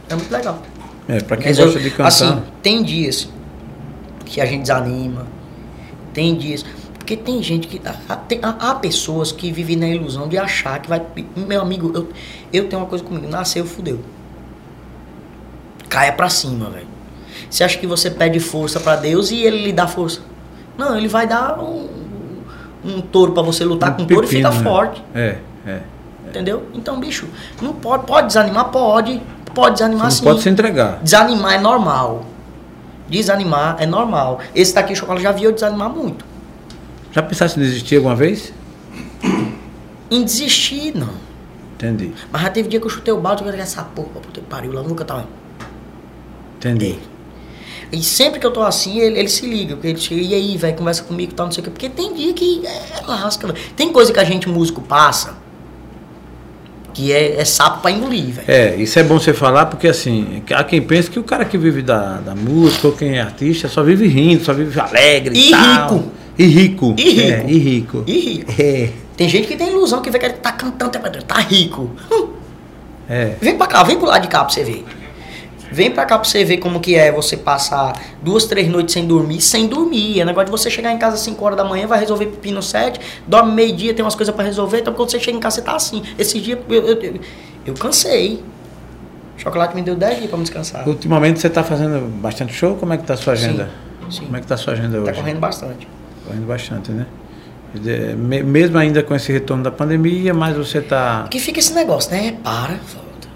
Era muito legal. É, pra quem Mas gosta eu- de cantar. Assim, tem dias que a gente desanima. Tem dias. Porque tem gente que. Há, tem- há- pessoas que vivem na ilusão de achar que vai. Meu amigo, eu, eu tenho uma coisa comigo. Nasceu, fudeu. Caia pra cima, velho. Você acha que você pede força pra Deus e ele lhe dá força? Não, ele vai dar um, um touro pra você lutar Um com o touro e fica né? forte. É, é. Entendeu? Então, bicho, não pode, pode desanimar? Pode. Pode desanimar Você sim. não pode se entregar. Desanimar é normal. Desanimar é normal. Esse daqui, chocolate, já viu eu desanimar muito. Já pensaste em desistir alguma vez? Em desistir, não. Entendi. Mas já teve dia que eu chutei o balde e eu essa porra, puta que pariu, lá nunca tava. Entendi. E sempre que eu tô assim, ele, ele se liga. Porque ele chega, e aí, velho, conversa comigo e tal, não sei o quê. Porque tem dia que é, é lasca, velho. Tem coisa que a gente, músico, passa que é, é sapo pra engolir, velho. É, isso é bom você falar porque assim, há quem pensa que o cara que vive da, da música ou quem é artista só vive rindo, só vive alegre e, E rico. E rico. E rico. É, e rico. E rico. É, Tem gente que tem ilusão que vê que ele tá cantando, tá rico. Hum. é. Vem pra cá, vem pro lado de cá pra você ver. Vem pra cá pra você ver como que é você passar duas, três noites sem dormir, sem dormir. É negócio de você chegar em casa às 5 horas da manhã, vai resolver pepino 7, dorme meio-dia, tem umas coisas pra resolver, então quando você chega em casa você tá assim. Esses dias eu, eu, eu, eu cansei. Chocolate me deu 10 dias pra me descansar. Ultimamente você está fazendo bastante show? Como é que tá a sua agenda? sim. Como é que tá a sua agenda hoje? Tá correndo bastante. Correndo bastante, né? Mesmo ainda com esse retorno da pandemia, mas você tá. Porque fica esse negócio, né? Para, volta.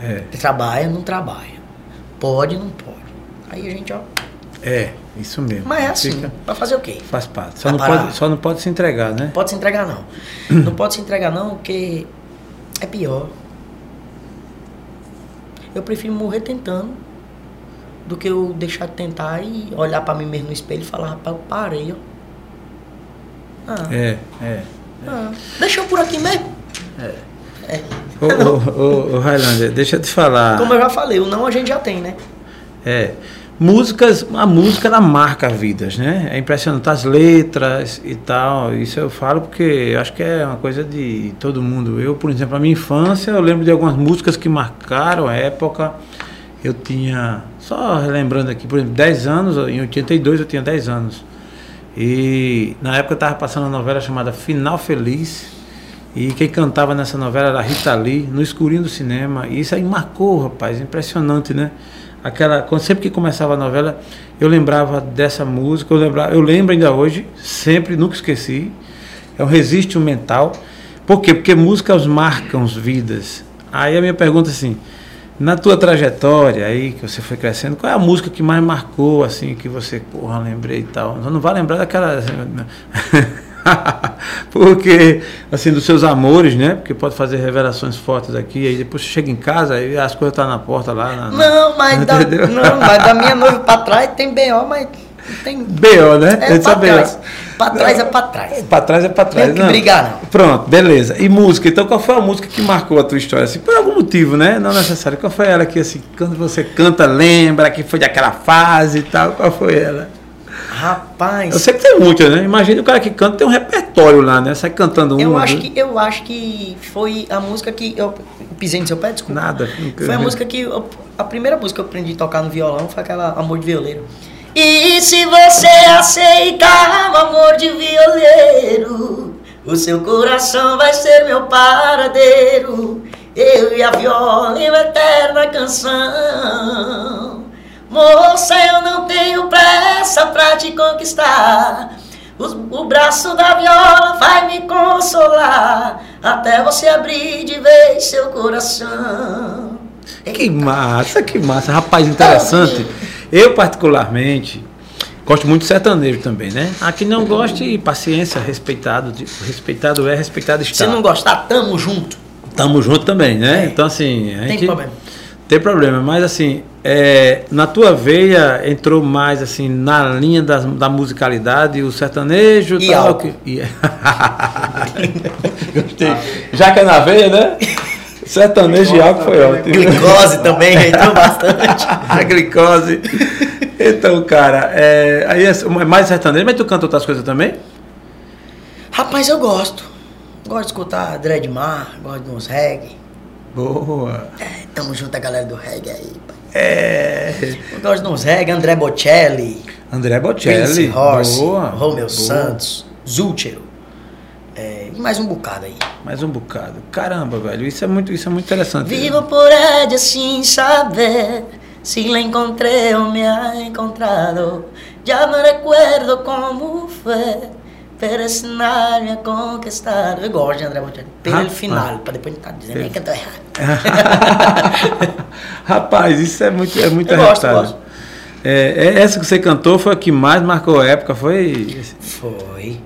É, Trabalha, não trabalha. Pode, não pode. Aí a gente, ó. é, isso mesmo. Mas é assim. Fica- Vai fazer o quê? faz parte. Só não, pode, só não pode se entregar, né? Não pode se entregar, não. Não pode se entregar, não, porque é pior. Eu prefiro morrer tentando do que eu deixar de tentar e olhar pra mim mesmo no espelho e falar, rapaz, eu parei, ó. Ah, É, é. ah, deixa eu por aqui mesmo. Ô, ô, ô, ô, Highlander, deixa eu te falar. Como eu já falei, o não a gente já tem, né? É. Músicas, a música ela marca vidas, né? É impressionante as letras e tal. Isso eu falo porque eu acho que é uma coisa de todo mundo. Eu, por exemplo, a minha infância, eu lembro de algumas músicas que marcaram a época. Eu tinha Só lembrando aqui, por exemplo, 10 anos, em 82 eu tinha 10 anos. E na época eu estava passando uma novela chamada Final Feliz. E quem cantava nessa novela era Rita Lee, no escurinho do cinema. E isso aí marcou, rapaz, impressionante, né? Aquela, sempre que começava a novela, eu lembrava dessa música, eu, lembrava, eu lembro ainda hoje, sempre, nunca esqueci. É um resiste mental. Por quê? Porque músicas marcam vidas. Aí a minha pergunta é assim, na tua trajetória aí, que você foi crescendo, qual é a música que mais marcou, assim, que você, porra, lembrei e tal? Não vai lembrar daquela. Porque, assim, dos seus amores, né? Porque pode fazer revelações fortes aqui, aí depois você chega em casa e as coisas estão tá na porta lá. Na, não, mas da, não, mas da minha noiva pra trás tem B.O., mas tem. B.O., né? É pra trás. Pra trás é pra trás. Pra trás é pra trás. Não tem que brigar, não. Pronto, beleza. E música, então qual foi a música que marcou a tua história? Assim, por algum motivo, né? Não necessário. Qual foi ela que, assim, quando você canta, lembra que foi daquela fase e tal? Qual foi ela? Rapaz. Eu sei que tem muitas, né? Imagina o cara que canta tem um repertório lá, né? Sai cantando uma. Eu acho, que, eu acho que foi a música que. Eu pisei no seu pé, desculpa. Nada. Foi a música que. Eu, a primeira música que eu aprendi a tocar no violão foi aquela Amor de Violeiro. E se você aceitar o amor de violeiro, o seu coração vai ser meu paradeiro. Eu e a viola em uma eterna canção. Moça, eu não tenho pressa pra te conquistar. O, o braço da viola vai me consolar. Até você abrir de vez seu coração. Que massa, que massa. Rapaz, interessante. Eu, particularmente, gosto muito de sertanejo também, né? Aqui não goste, paciência, respeitado. Respeitado é, respeitado está. Se não gostar, tamo junto. Tamo junto também, né? É. Então, assim. Tem gente, problema. Tem problema, mas assim, é, na tua veia entrou mais assim na linha da, da musicalidade, o sertanejo e tal. Que, e... Gostei. Já que é na veia, né? Sertanejo e álcool foi ótimo. Glicose também entrou bastante. A glicose. Então, cara, é, aí é mais sertanejo, mas tu canta outras coisas também? Rapaz, eu gosto. Gosto de escutar Dreadmar, gosto de uns reggae. Boa. É, tamo junto a galera do reggae aí. pai. É. Eu gosto de uns reggae, André Bocelli, André Prince Bocelli. Horse, Boa. Romeu Boa. Santos, Zulchero. É, e mais um bocado aí. Mais um bocado. Caramba, velho. Isso é muito, isso é muito interessante. Vivo por ella sin saber si la encontré o me ha encontrado. Ya no recuerdo como esse final me ha conquistado. Eu gosto de André Bocelli. Pelo Rapaz. final, pra depois não estar dizendo nem que eu tô errado. Rapaz, isso é muito, é muito Eu gosto, arrastado. gosto. É, é essa que você cantou foi a que mais marcou a época, foi. Foi.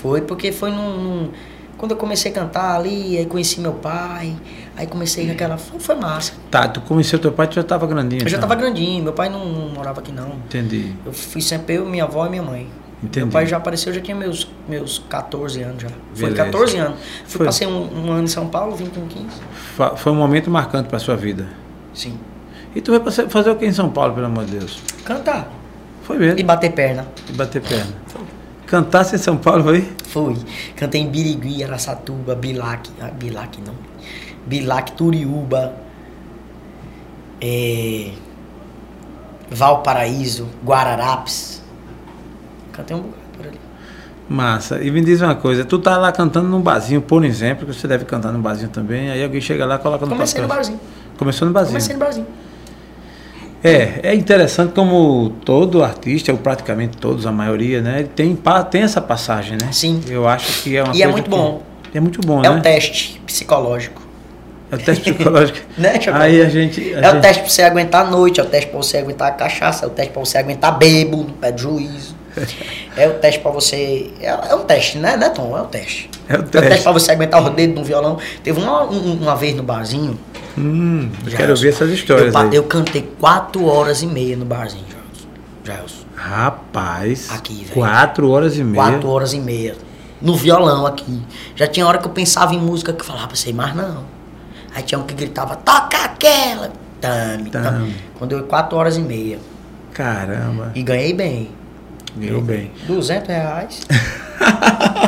Foi porque foi num, num- Quando eu comecei a cantar ali, aí conheci meu pai, aí comecei aquela. Foi, foi massa. Tá, tu conheceu teu pai, tu já tava grandinho. Eu já então. tava grandinho, meu pai não, não morava aqui não. Entendi. Eu fui sempre eu, minha avó e minha mãe. Entendi. Meu pai já apareceu, eu já tinha meus, meus 14 anos já. Foi Beleza. 14 anos. Fui, Foi. passei um, um ano em São Paulo, vim com 15. Fa- Foi um momento marcante pra sua vida. Sim. E tu vai fazer- o que em São Paulo, pelo amor de Deus? Cantar. Foi mesmo. E bater perna. E bater perna. Cantasse em São Paulo, foi? Fui. Cantei em Birigui, Araçatuba, Bilac. Ah, Bilac não. Bilac, Turiúba. É, Valparaíso, Guararapes. Cantei um bocado por ali. Massa. E me diz uma coisa, tu tá lá cantando num barzinho, por exemplo, que você deve cantar num barzinho também, aí alguém chega lá e coloca no Comecei no barzinho. Começou no barzinho. Comecei no barzinho. É, é interessante como todo artista, ou praticamente todos, a maioria, né, tem, tem essa passagem, né? Sim. Eu acho que é uma E é coisa muito que- bom. É muito bom, É né? um teste psicológico. É o teste psicológico. Né? Aí a gente... a É o gente- teste pra você aguentar a noite, é o teste pra você aguentar a cachaça, é o teste pra você aguentar bebo no pé do juízo. É o teste pra você. É, é um teste, né, né, Tom? É um teste. É o É teste teste. pra você aguentar o dedo no violão. Teve uma, um- uma vez no barzinho. Hum, eu quero ver essas histórias eu, eu cantei quatro horas e meia no barzinho, Jailson. Rapaz, Aqui, velho. quatro horas e meia. Quatro horas e meia. No violão aqui. Já tinha hora que eu pensava em música que eu falava pra você, mas não. Aí tinha um que gritava, toca aquela! Tame, tame. Tame. Quando eu quatro horas e meia. Caramba, E ganhei bem. Ganhou bem. 200 reais.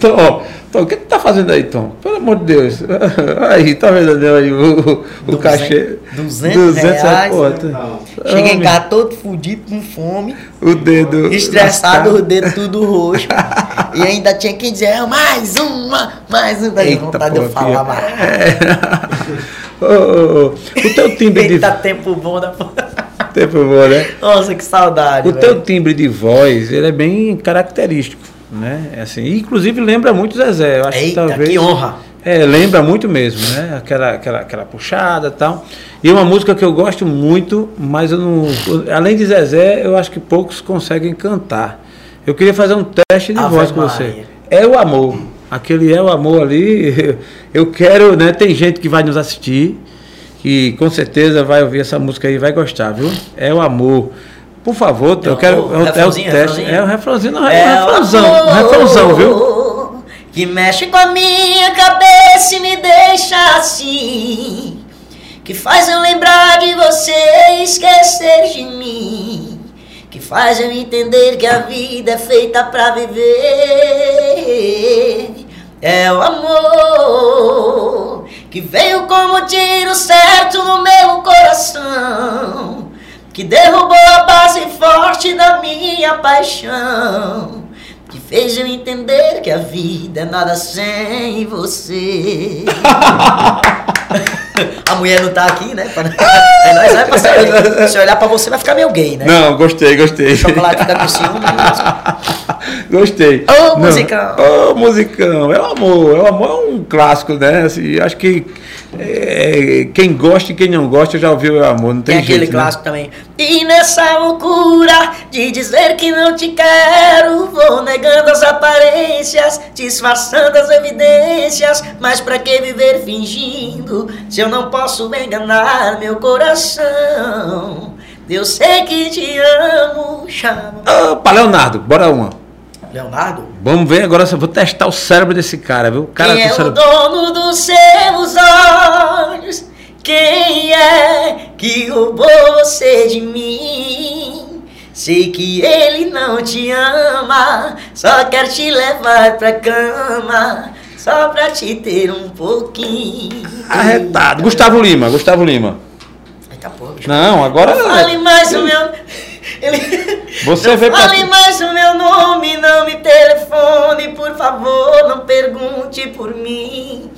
Tom, Tom, o que tu tá fazendo aí, Tom? Pelo amor de Deus. Aí, tá vendo aí o, o Duzen- cachê? 200 reais. porra. Cheguei em casa todo fudido, com fome, O dedo. estressado, lascado. o dedo tudo roxo. e ainda tinha quem dizer, "Ah, mais uma, mais um. Daí Eita, vontade de eu porra, falar mais. É. Ô, ô, ô, o teu timbre de Eita, tempo bom da porra. tempo bom, né? Nossa, que saudade. O velho. teu timbre de voz, ele é bem característico, né? É Assim, inclusive lembra muito Zezé. Eu acho que Eita, talvez que honra. É, lembra muito mesmo, né? Aquela, aquela, aquela puxada e tal. E uma música que eu gosto muito, mas eu não. Além de Zezé, eu acho que poucos conseguem cantar. Eu queria fazer um teste de Ave voz com Maria. você. É o amor. Aquele é o amor ali. Eu quero, né? Tem gente que vai nos assistir, que com certeza vai ouvir essa música aí e vai gostar, viu? É o amor. Por favor, eu Não, quero. o é o- é teste. É o refrãozinho, não, É é o refrãozão. o Refrãozão, viu? amor Que mexe com a minha cabeça e me deixa assim. Que faz eu lembrar de você e esquecer de mim. Que faz eu entender que a vida é feita pra viver. É o amor que veio como tiro certo no meu coração. Que derrubou a base forte da minha paixão. Fez eu entender que a vida é nada sem você. a mulher não tá aqui, né? É nóis, né, parceiro? Se olhar pra você vai ficar meio gay, né? Não, gostei, gostei. O chocolate fica com ciúme. Gostei. Ô, Não, musicão. Ô, musicão. É o amor. É o amor é um clássico, né? Assim, acho que é, quem gosta e quem não gosta já ouviu o amor. Não tem, Tem aquele jeito, né? clássico também. E nessa loucura de dizer que não te quero, vou negando as aparências, disfarçando as evidências. Mas pra que viver fingindo se eu não posso enganar meu coração? Eu sei que te amo, chama. Opa, Leonardo, bora uma. Leonardo? Vamos ver agora, eu vou testar o cérebro desse cara, viu? O Cara Quem é o cérebro... dono dos seus olhos? Quem é que roubou você de mim? Sei que ele não te ama, só quer te levar pra cama, só pra te ter um pouquinho. Arretado. Gustavo Lima, Gustavo Lima. Eita porra, bicho. Não, agora. Fale mais o meu. Ele... Você não vê pra- Fale mais o meu nome, não me telefone, por favor, não pergunte por mim.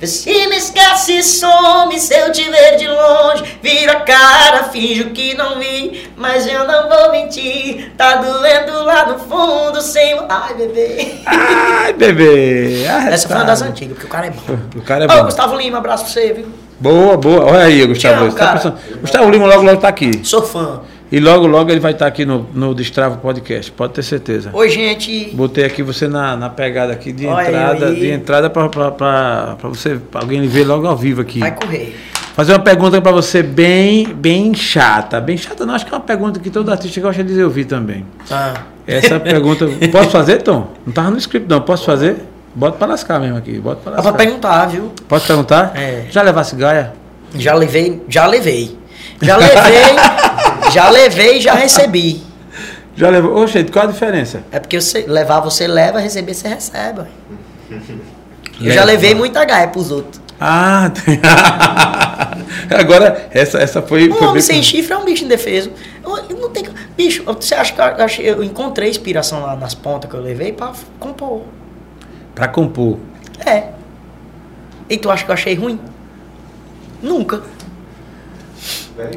Vê se me esquece some se eu te ver de longe. Vira a cara, finjo que não vi, mas eu não vou mentir. Tá doendo lá no fundo, sem. Ai, bebê. Ai, bebê. Arretado. Essa foi uma das antigas, porque o cara é bom. O cara é Ô, bom. Gustavo Lima, abraço pra você, viu? Boa, boa. Olha aí, Gustavo. Você tá pensando- Gustavo Lima logo, logo tá aqui. Sou fã. E logo, logo ele vai estar aqui no, no Destravo Podcast, pode ter certeza. Oi, gente. Botei aqui você na, na pegada aqui de Olha entrada, de entrada pra você, pra alguém ver logo ao vivo aqui. Vai correr. Fazer uma pergunta pra você bem, bem chata. Bem chata não, acho que é uma pergunta que todo artista gosta de ouvir também. Ah. Essa pergunta, posso fazer, Tom? Não tava no script não, posso fazer? Bota pra lascar mesmo aqui, bota pra Dá pra lascar. perguntar, viu? Posso perguntar? É. Já levasse gaia? Já levei, já levei. Já levei, já levei e já recebi. Já levou? Ô, gente, qual a diferença? É porque você levar você leva, receber você recebe. Eu Leva. já levei muita gaia pros outros. Ah, tem... agora essa, essa foi, Um foi homem sem chifre é um bicho indefeso. Eu, eu não tenho, bicho, você acha que eu, eu encontrei inspiração lá nas pontas que eu levei pra compor? pra compor. É. E tu acha que eu achei ruim? Nunca.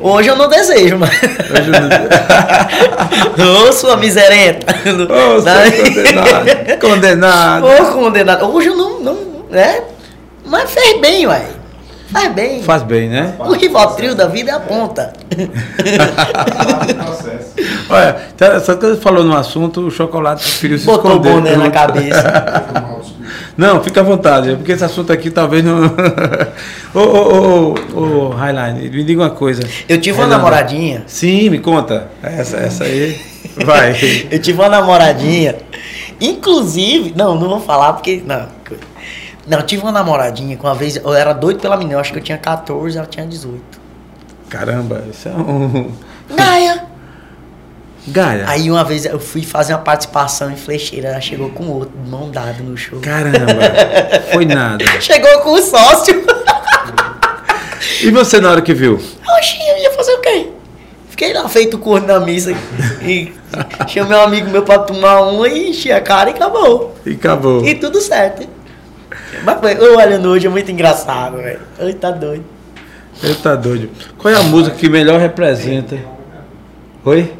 Hoje eu não desejo, mas. Hoje eu Ô, sua miserenta. Ô, seu condenado. Condenado. Ô, condenado. Hoje eu não, não. né? Mas fez bem, uai. Faz bem. Faz bem, né? O Rivotril da vida é a ponta. Olha, tá- só que você falou no assunto, o chocolate preferiu se Botou o esconder. boné na cabeça. Não, fica à vontade, é porque esse assunto aqui talvez não. ô, ô, ô, ô, Highline, me diga uma coisa. Eu tive uma Renan, namoradinha. Sim, me conta. Essa, essa aí. Vai. Eu tive uma namoradinha. Inclusive, não, não vou falar porque. Não, não, eu tive uma namoradinha que uma vez. Eu era doido pela menina, eu acho que eu tinha 14, ela tinha 18. Caramba, isso é um. Gaia! Gaia. Aí uma vez eu fui fazer uma participação em flecheira, ela chegou com outro, mão dada no show. Caramba. Foi nada. Chegou com o sócio. E você na hora que viu? Oxi, eu ia fazer o quê? Fiquei lá feito corno na missa e chamei um amigo meu pra tomar uma e enchi a cara e acabou. E acabou. E tudo certo. Mas foi, eu olhando hoje é muito engraçado, velho. Oi, tá doido. Ele tá doido. Qual é a música que melhor representa? Oi?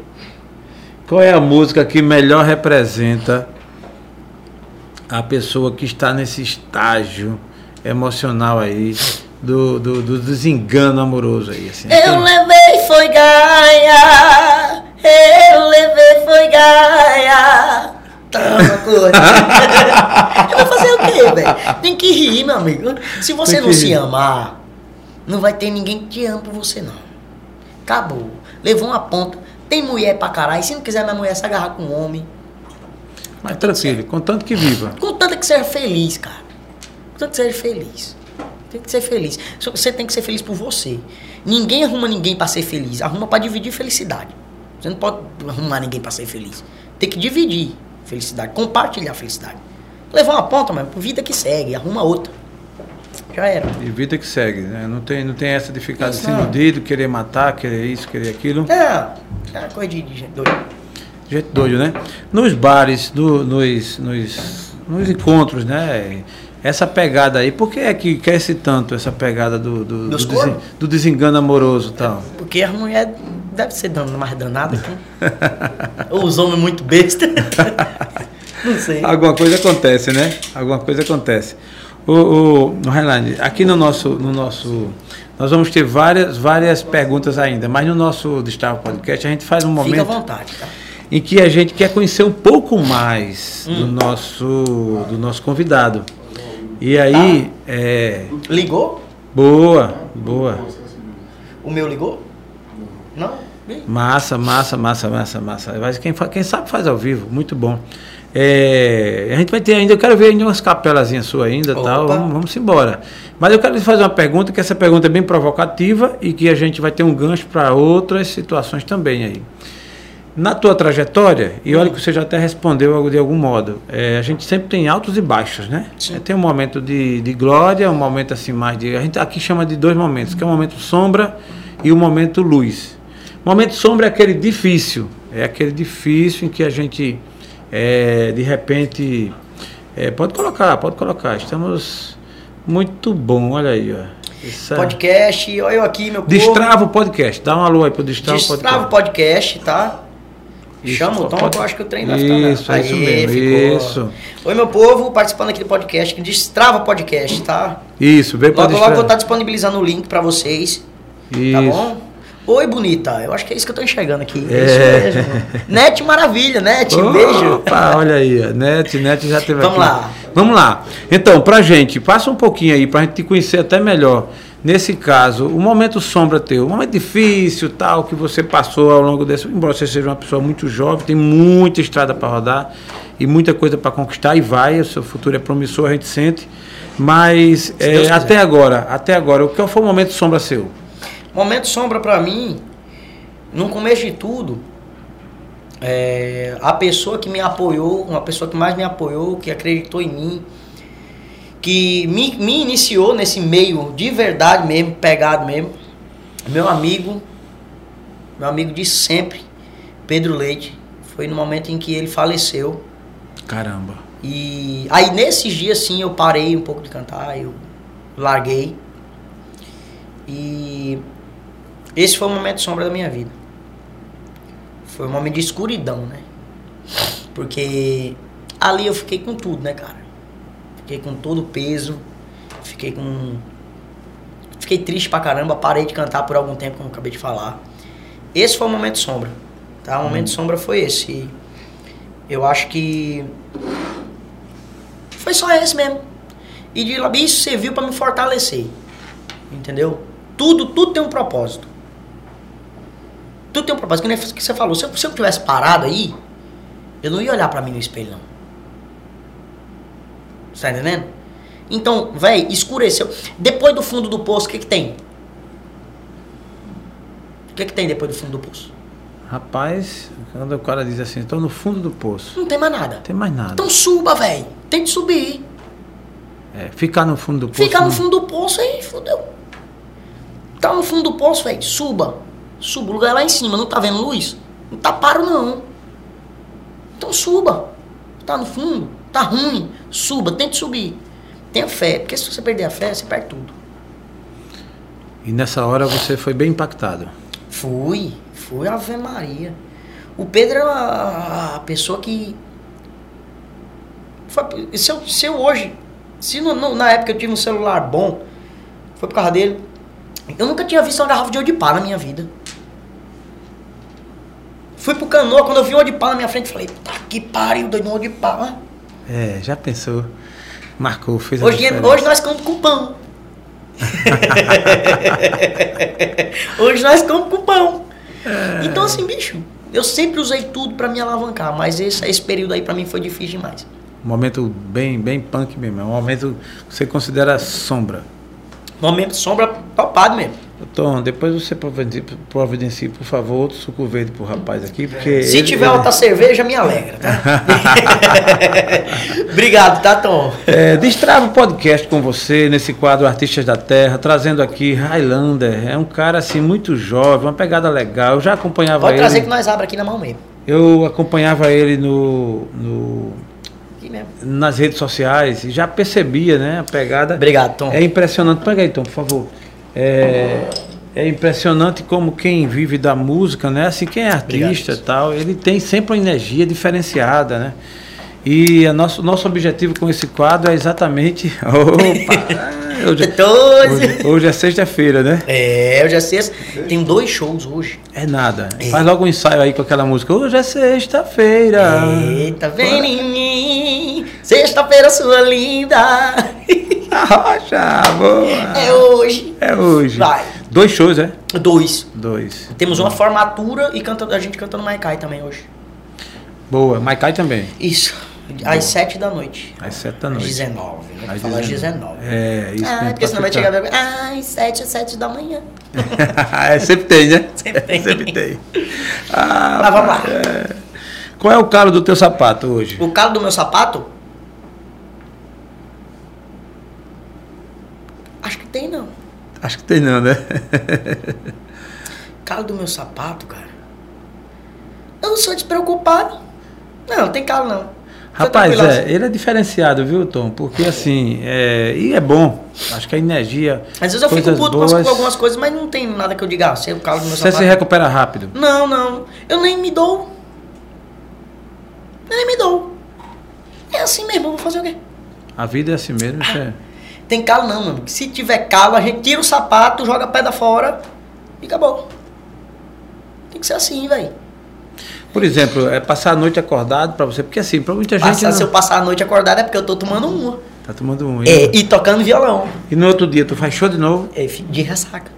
Qual é a música que melhor representa a pessoa que está nesse estágio emocional aí do, do, do desengano amoroso aí? Assim? Eu levei foi Gaia, eu levei foi Gaia. Toma, coisa. eu vou fazer o quê, velho? Tem que rir, meu amigo. Se você não que se rir. amar, não vai ter ninguém que te ame por você, não. Acabou. Levou uma ponta. Tem mulher pra caralho. Se não quiser minha mulher se agarrar com um homem, Mas tranquilo, contanto que viva. Contanto que seja feliz, cara. Contanto que seja feliz. Tem que ser feliz. Você tem que ser feliz por você. Ninguém arruma ninguém pra ser feliz. Arruma pra dividir felicidade. Você não pode arrumar ninguém pra ser feliz. Tem que dividir felicidade, compartilhar a felicidade. Levou uma ponta, mas vida que segue, arruma outra. Já era. E vida que segue, né? Não tem, não tem essa de ficar Isso, desiludido, querer matar, querer isso, querer aquilo. É, é coisa de, de gente doida. Gente doido, né? Nos bares, no- nos, nos, nos encontros, né? Essa pegada aí, por que é que cresce tanto essa pegada do, do, do, desen- do desengano amoroso e tal? Porque as mulheres devem ser dan- mais danadas aqui. Ou os homens muito besta. não sei. Alguma coisa acontece, né? Alguma coisa acontece. O, o, o Highline, aqui no nosso, no nosso. Nós vamos ter várias, várias perguntas ainda, mas no nosso Destaque Podcast a gente faz um Fica à momento vontade, tá? em que a gente quer conhecer um pouco mais Hum. do, nosso, do nosso convidado. E aí, Tá. é. Ligou? Boa, boa. O meu ligou? Não? Massa, massa, massa, massa, massa. Mas quem, quem sabe faz ao vivo, muito bom. É, a gente vai ter ainda, eu quero ver ainda umas capelazinhas suas ainda Opa. tal. Vamos, vamos embora. Mas eu quero lhe fazer uma pergunta, que essa pergunta é bem provocativa e que a gente vai ter um gancho para outras situações também aí. Na tua trajetória, e olha que você já até respondeu de algum modo, é, a gente sempre tem altos e baixos, né? É, Tem um momento de, de glória, um momento assim mais de. A gente aqui chama de dois momentos, que é o momento sombra e o momento luz. Momento sombra é aquele difícil, é aquele difícil em que a gente, é, de repente. é, pode colocar, pode colocar. Estamos muito bom, olha aí, ó. Isso Podcast, olha eu aqui, meu povo. Destrava o podcast, dá um alô aí pro Destrava o Destrava o podcast. podcast, tá? Isso, Chama o Tom, pode- que eu acho que o trem vai ficar... Isso, é isso mesmo, isso. Oi, meu povo, participando aqui do podcast, que Destrava o podcast, tá? Isso, veio para Logo, logo eu vou estar disponibilizando o link pra vocês, Isso. tá bom? Oi, bonita. Eu acho que é isso que eu tô enxergando aqui. É, É. isso mesmo. Net maravilha, Net. Um beijo. Opa, olha aí. Net, Net já teve Vamos aqui. lá. Vamos lá. Então, pra gente, passa um pouquinho aí, pra gente te conhecer até melhor. Nesse caso, o momento sombra teu, o momento difícil, tal, que você passou ao longo desse. Embora você seja uma pessoa muito jovem, tem muita estrada para rodar e muita coisa para conquistar, e vai, o seu futuro é promissor, a gente sente. Mas é, até agora, até agora, o que foi o momento sombra seu? Momento sombra pra mim, no começo de tudo, é, a pessoa que me apoiou, uma pessoa que mais me apoiou, que acreditou em mim, que me, me iniciou nesse meio de verdade mesmo, pegado mesmo, meu amigo, meu amigo de sempre, Pedro Leite, foi no momento em que ele faleceu. Caramba. E aí nesses dias sim eu parei um pouco de cantar, eu larguei. E esse foi o momento sombra da minha vida. Foi um momento de escuridão, né? Porque ali eu fiquei com tudo, né, cara? Fiquei com todo o peso, fiquei com. Fiquei triste pra caramba, parei de cantar por algum tempo, como eu acabei de falar. Esse foi o momento sombra, tá? O momento sombra foi esse. E eu acho que foi só esse mesmo. E de lá- isso serviu pra me fortalecer. Entendeu? Tudo, tudo tem um propósito. Tudo tem um propósito. Que nem que você falou. Se eu, se eu tivesse parado aí, eu não ia olhar pra mim no espelho, não. Você tá entendendo? Então, velho, escureceu. Depois do fundo do poço, o que que tem? O que que tem depois do fundo do poço? Rapaz, quando o cara diz assim, estou no fundo do poço, Não tem mais nada. não tem mais nada. Então suba, velho. Tem que subir. É, ficar no fundo do poço. Ficar no não- fundo do poço aí, fodeu. Tá no fundo do poço, velho. Suba. Suba. O lugar é lá em cima. Não tá vendo luz? Não tá paro, não. Então suba. Tá no fundo? Tá ruim. Suba. Tente subir. Tenha fé. Porque se você perder a fé, você perde tudo. E nessa hora você foi bem impactado. Fui. Fui Ave Maria. O Pedro era a, pessoa que. Foi- se, eu, se eu hoje. Se no- no- na época eu tive um celular bom, foi por causa dele. Eu nunca tinha visto uma garrafa de Odipá na minha vida. Fui pro canoa, quando eu vi um Odipá na minha frente, falei, tá que pariu, doido, Odipá. É, já pensou. Marcou, fez a Hoje, diferença. hoje nós comemos com pão. hoje nós comemos com pão. Então assim, bicho, eu sempre usei tudo pra me alavancar, mas esse, esse período aí pra mim foi difícil demais. Um momento bem, bem punk mesmo. É um momento que você considera sombra. Momento sombra topado mesmo. Tom, depois você providencie, por favor, outro suco verde pro rapaz aqui, porque. Se ele- tiver ele- outra cerveja, me alegra, tá? Obrigado, tá, Tom? É, destrava o podcast com você nesse quadro Artistas da Terra, trazendo aqui Highlander. É um cara assim muito jovem, uma pegada legal. Eu já acompanhava Pode ele. trazer que nós abra aqui na mão mesmo. Eu acompanhava ele no, no- nas redes sociais e já percebia, né, a pegada. Obrigado, Tom. É impressionante. Pega aí, Tom, por favor. É, é impressionante como quem vive da música, né? Assim, quem é artista e Obrigado. tal, ele tem sempre uma energia diferenciada, né? E o nosso, nosso objetivo com esse quadro é exatamente. Opa! Hoje, 14. hoje, hoje é sexta-feira, né? É, eu já sei. Tem dois shows hoje. É nada. É. Faz logo um ensaio aí com aquela música. Hoje é sexta-feira. Eita, vem em mim, sexta-feira sua linda. Rocha, boa. É hoje. É hoje. Vai. Dois shows, é? Dois. Dois. Temos uma formatura e canta, a gente cantando Maikai também hoje. Boa. Maikai também. Isso. Às sete da noite. Às sete da noite. 19, né? Às Falar às 19. É, isso Ah, porque senão vai chegar às sete, às sete da manhã. é, sempre tem, né? Sempre tem. sempre tem. Ah, Mas vamos lá. é. Qual é o calo do teu sapato hoje? O calo do meu sapato? Acho que tem não. Acho que tem não, né? Calo do meu sapato, cara. Eu não sou despreocupado. Não, não tem calo não. Rapaz, é, ele é diferenciado, viu, Tom? Porque assim, é, e é bom. Acho que a energia. Às vezes eu fico puto boas, com algumas coisas, mas não tem nada que eu diga, ah, sei o calo do meu Você se sapato. recupera rápido. Não, não. Eu nem me dou. Eu nem me dou. É assim mesmo, vou fazer o quê? A vida é assim mesmo. isso é- Tem calo não, mano. Se tiver calo, a gente tira o sapato, joga a pedra fora e acabou. Tem que ser assim, velho. Por exemplo, é passar a noite acordado pra você, porque assim, pra muita gente. Passar, não- se eu passar a noite acordado é porque eu tô tomando uma. Tá tomando um. É, e tocando violão. E no outro dia tu faz show de novo É, de ressaca.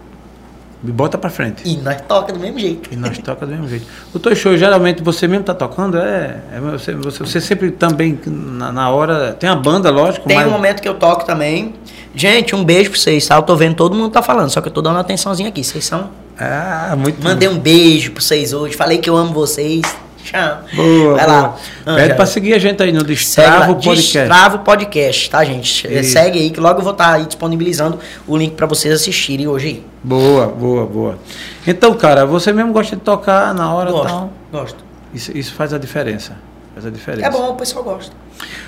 E bota pra frente. E nós toca do mesmo jeito. E nós toca do mesmo jeito. O teu show, geralmente, você mesmo tá tocando? É. é você, você, você sempre também, na, na hora. Tem a banda, lógico, Tem mas. um momento que eu toco também. Gente, um beijo pra vocês, tá? Eu tô vendo todo mundo tá falando, só que eu tô dando atençãozinha aqui. Vocês são. Ah, muito Mandei um beijo pra vocês hoje. Falei que eu amo vocês. Boa, Vai boa. lá. Ah, Pede pra seguir a gente aí no Destravo Podcast. Destravo Podcast, tá, gente? Isso. Segue aí que logo eu vou estar aí disponibilizando o link pra vocês assistirem hoje aí. Boa, boa, boa. Então, cara, você mesmo gosta de tocar na hora Gosto, tal. gosto. Isso, isso faz a diferença. Faz a diferença. É bom, o pessoal gosta.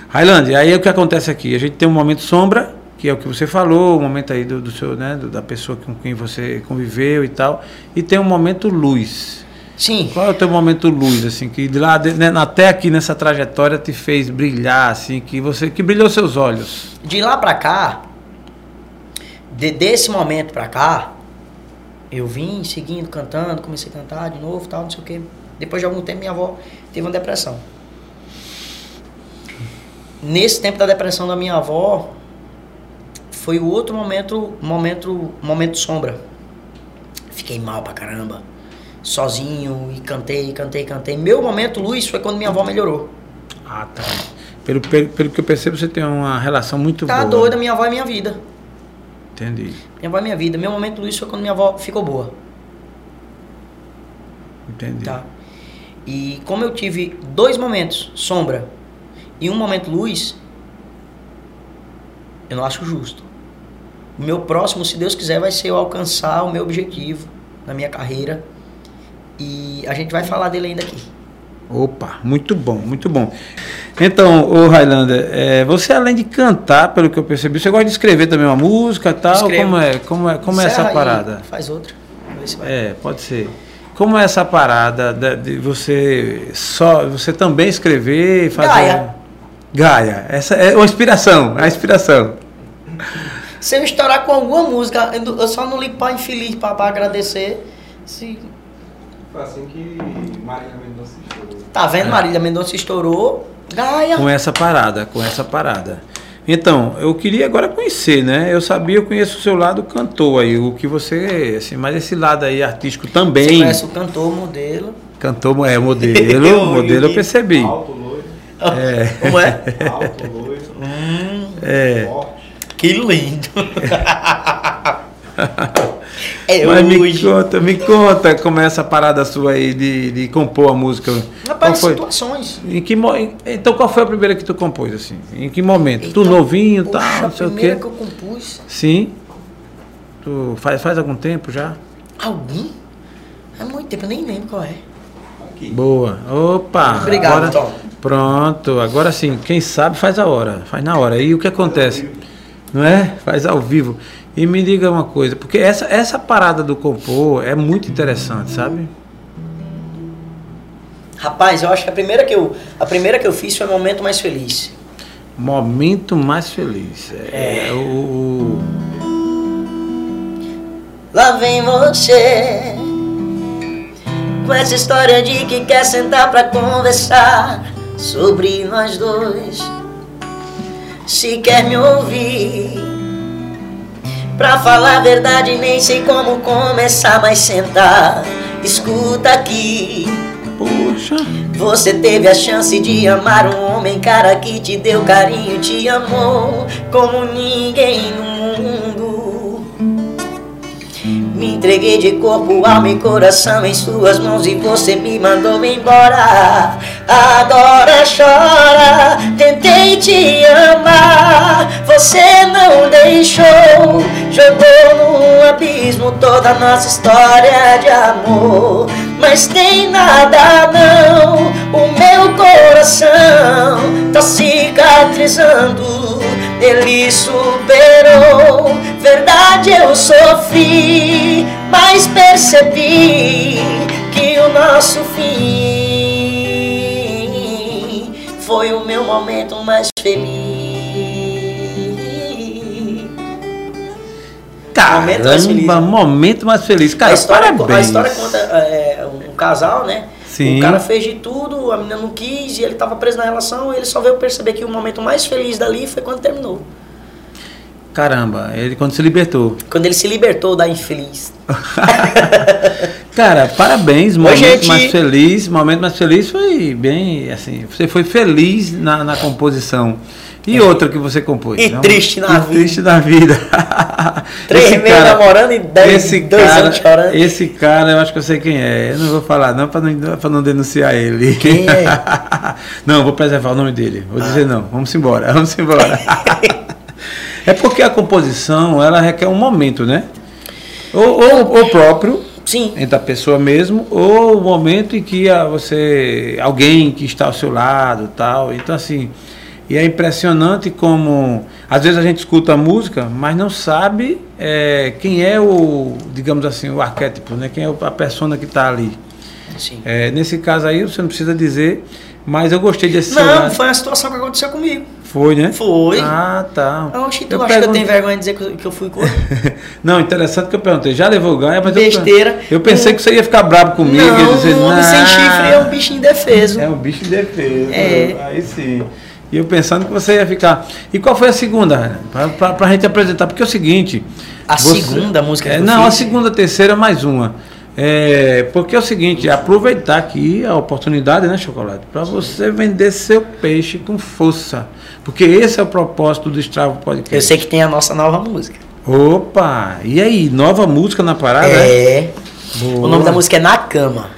Highland, aí o que acontece aqui? A gente tem um momento sombra, que é o que você falou, o momento aí do, do seu, né, do- da pessoa com quem você conviveu e tal, e tem um momento luz. Sim. Qual é o teu momento luz, assim, que de lá, de- né, até aqui nessa trajetória te fez brilhar, assim, que você, que brilhou seus olhos? De lá pra cá, de, desse momento pra cá, eu vim seguindo, cantando, comecei a cantar de novo, tal, não sei o quê. Depois de algum tempo, minha avó teve uma depressão. Nesse tempo da depressão da minha avó, foi o outro momento, momento, momento sombra. Fiquei mal pra caramba. Sozinho, e cantei, cantei, cantei. Meu momento luz foi quando minha avó melhorou. Ah, tá. Pelo, pelo, pelo que eu percebo, você tem uma relação muito Tá boa. doida, minha avó é minha vida. Entendi, Minha avó é minha vida. Meu momento luz foi quando minha avó ficou boa. entendi. Tá? E como eu tive dois momentos, sombra e um momento luz, eu não acho justo. O meu próximo, se Deus quiser, vai ser eu alcançar o meu objetivo na minha carreira. E a gente vai falar dele ainda aqui. Opa, muito bom, muito bom. Então, o Highlander, é, você além de cantar, pelo que eu percebi, você gosta de escrever também uma música e tal? Escrevo. Como é, como é, como é essa parada? Faz outra. É, pode ser. Como é essa parada da- de você só, você também escrever e fazer? Gaia. Gaia. Essa é uma inspiração, a inspiração. Se eu estourar com alguma música, eu só não ligo pra infeliz, pra agradecer. Se, Foi assim que Marília Mendonça estourou. tá É. vendo, Marília Mendonça estourou. Gaia. Com essa parada, com essa parada. Então, eu queria agora conhecer, né? Eu sabia, eu conheço o seu lado cantor aí, o que você, assim, mas esse lado aí artístico Você também. conhece o cantor, o modelo. Cantor, é modelo, Eu- modelo eu percebi. Alto, loiro. É. Como é? Alto, loiro. É. Forte. Que lindo. é Mas me conta, me conta como é essa parada sua aí de, de compor a música. Qual Rapaz, foi? situações. Em que Então qual foi a primeira que tu compôs assim? Em que momento? tu Então, novinho, poxa, tal, não sei a o primeira quê? que eu compus. Sim. Tu faz faz algum tempo já? Algum? Há muito tempo, eu nem lembro qual é. Aqui. Boa. Opa. Obrigado, agora, Tom. Pronto. Agora sim, quem sabe faz a hora, faz na hora. E o que acontece? Não é? Faz ao vivo. E me diga uma coisa, porque essa essa parada do compor é muito interessante, sabe? Rapaz, eu acho que a primeira que eu, a primeira que eu fiz foi o momento mais feliz. Momento mais feliz. É, o, o- Lá vem você com essa história de que quer sentar pra conversar sobre nós dois. Se quer me ouvir, pra falar a verdade, nem sei como começar, mas sentar, escuta aqui. Poxa. Você teve a chance de amar um homem, cara que te deu carinho, te amou como ninguém no mundo. Me entreguei de corpo, alma e coração em suas mãos e você me mandou embora. Agora chora, tentei te amar, você não deixou. Jogou no abismo toda a nossa história de amor. Mas tem nada não, o meu coração tá cicatrizando. Ele superou, verdade eu sofri, mas percebi que o nosso fim foi o meu momento mais feliz. Momento mais feliz. Caramba, momento mais feliz. Cara, a, história, parabéns. a história conta é, um casal, né? Sim. O cara fez de tudo, a menina não quis e ele tava preso na relação. E ele só veio perceber que o momento mais feliz dali foi quando terminou. Caramba, ele quando se libertou. Quando ele se libertou da infeliz. Cara, parabéns, Oi, momento gente. mais feliz. Momento mais feliz foi bem assim. Você foi feliz na, na composição. E outra que você compôs? E Não? triste na E vida. Triste na vida. Três meses namorando e dez, esse dois cara, anos chorando. Esse cara, eu acho que eu sei quem é. Eu não vou falar, não, para não, pra não denunciar ele. Quem é? não, vou preservar o nome dele. Vou dizer não. Vamos embora, vamos embora. É porque a composição, ela requer um momento, né? Ou, ou, ou próprio, Sim. entre a pessoa mesmo, ou o momento em que a, você. alguém que está ao seu lado tal. Então, assim. E é impressionante como. Às vezes a gente escuta a música, mas não sabe é, quem é o, digamos assim, o arquétipo, né? Quem é a persona que está ali. Sim. É, nesse caso aí, você não precisa dizer, mas eu gostei desse Não, celular. foi uma situação que aconteceu comigo. Foi, né? Foi. Ah, tá. Oxi, tu Eu acha que eu tenho vergonha de dizer que eu- eu fui corno? Não, interessante que eu perguntei, já levou ganho, mas eu- Besteira. Eu, pensei que você ia ficar bravo comigo e não, dizer, um homem sem chifre é um bicho indefeso. É um bicho de defesa. É. Aí sim. E eu pensando que você ia ficar. E qual foi a segunda? Pra, pra, pra gente apresentar. Porque é o seguinte. A segunda música que É, eu não, a fiz? segunda, terceira, mais uma. É, porque é o seguinte, aproveitar aqui a oportunidade, né, Chocolate? Para você vender seu peixe com força. Porque esse é o propósito do Stravo Podcast. Eu sei que tem a nossa nova música. Opa! E aí, nova música na parada? né? É. Boa. O nome da música é Na Cama.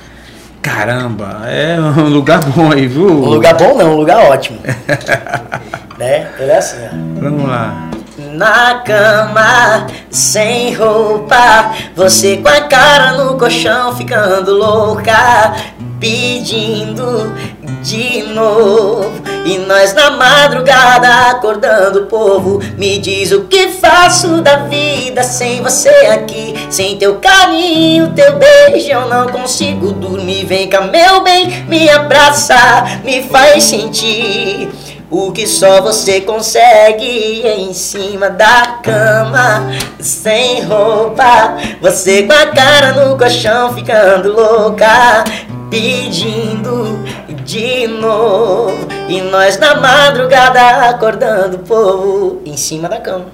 Caramba, é um lugar bom aí, viu? Um lugar bom não, um lugar ótimo. né? Ele é assim, ó. Vamos lá. Na cama, sem roupa, você com a cara no colchão ficando louca, pedindo de novo. E nós na madrugada acordando o povo. Me diz o que faço da vida sem você aqui, sem teu carinho, teu beijo. Eu não consigo dormir. Vem cá, meu bem, me abraça, me faz sentir. O que só você consegue em cima da cama, sem roupa. Você com a cara no colchão, ficando louca, pedindo de novo. E nós na madrugada acordando o povo em cima da cama.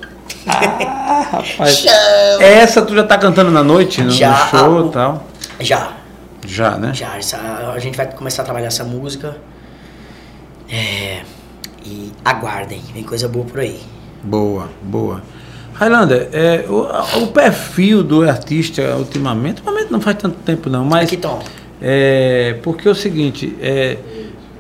Ah, rapaz. Chama. Essa tu já tá cantando na noite, no, no Já. show e tal? Já, Já, né? já. essa- a gente vai começar a trabalhar essa música. É, e aguardem, vem coisa boa por aí. Boa, boa. Highlander, é, o, o perfil do artista ultimamente, ultimamente não faz tanto tempo não, mas Aqui, Tom. é, porque é o seguinte, é,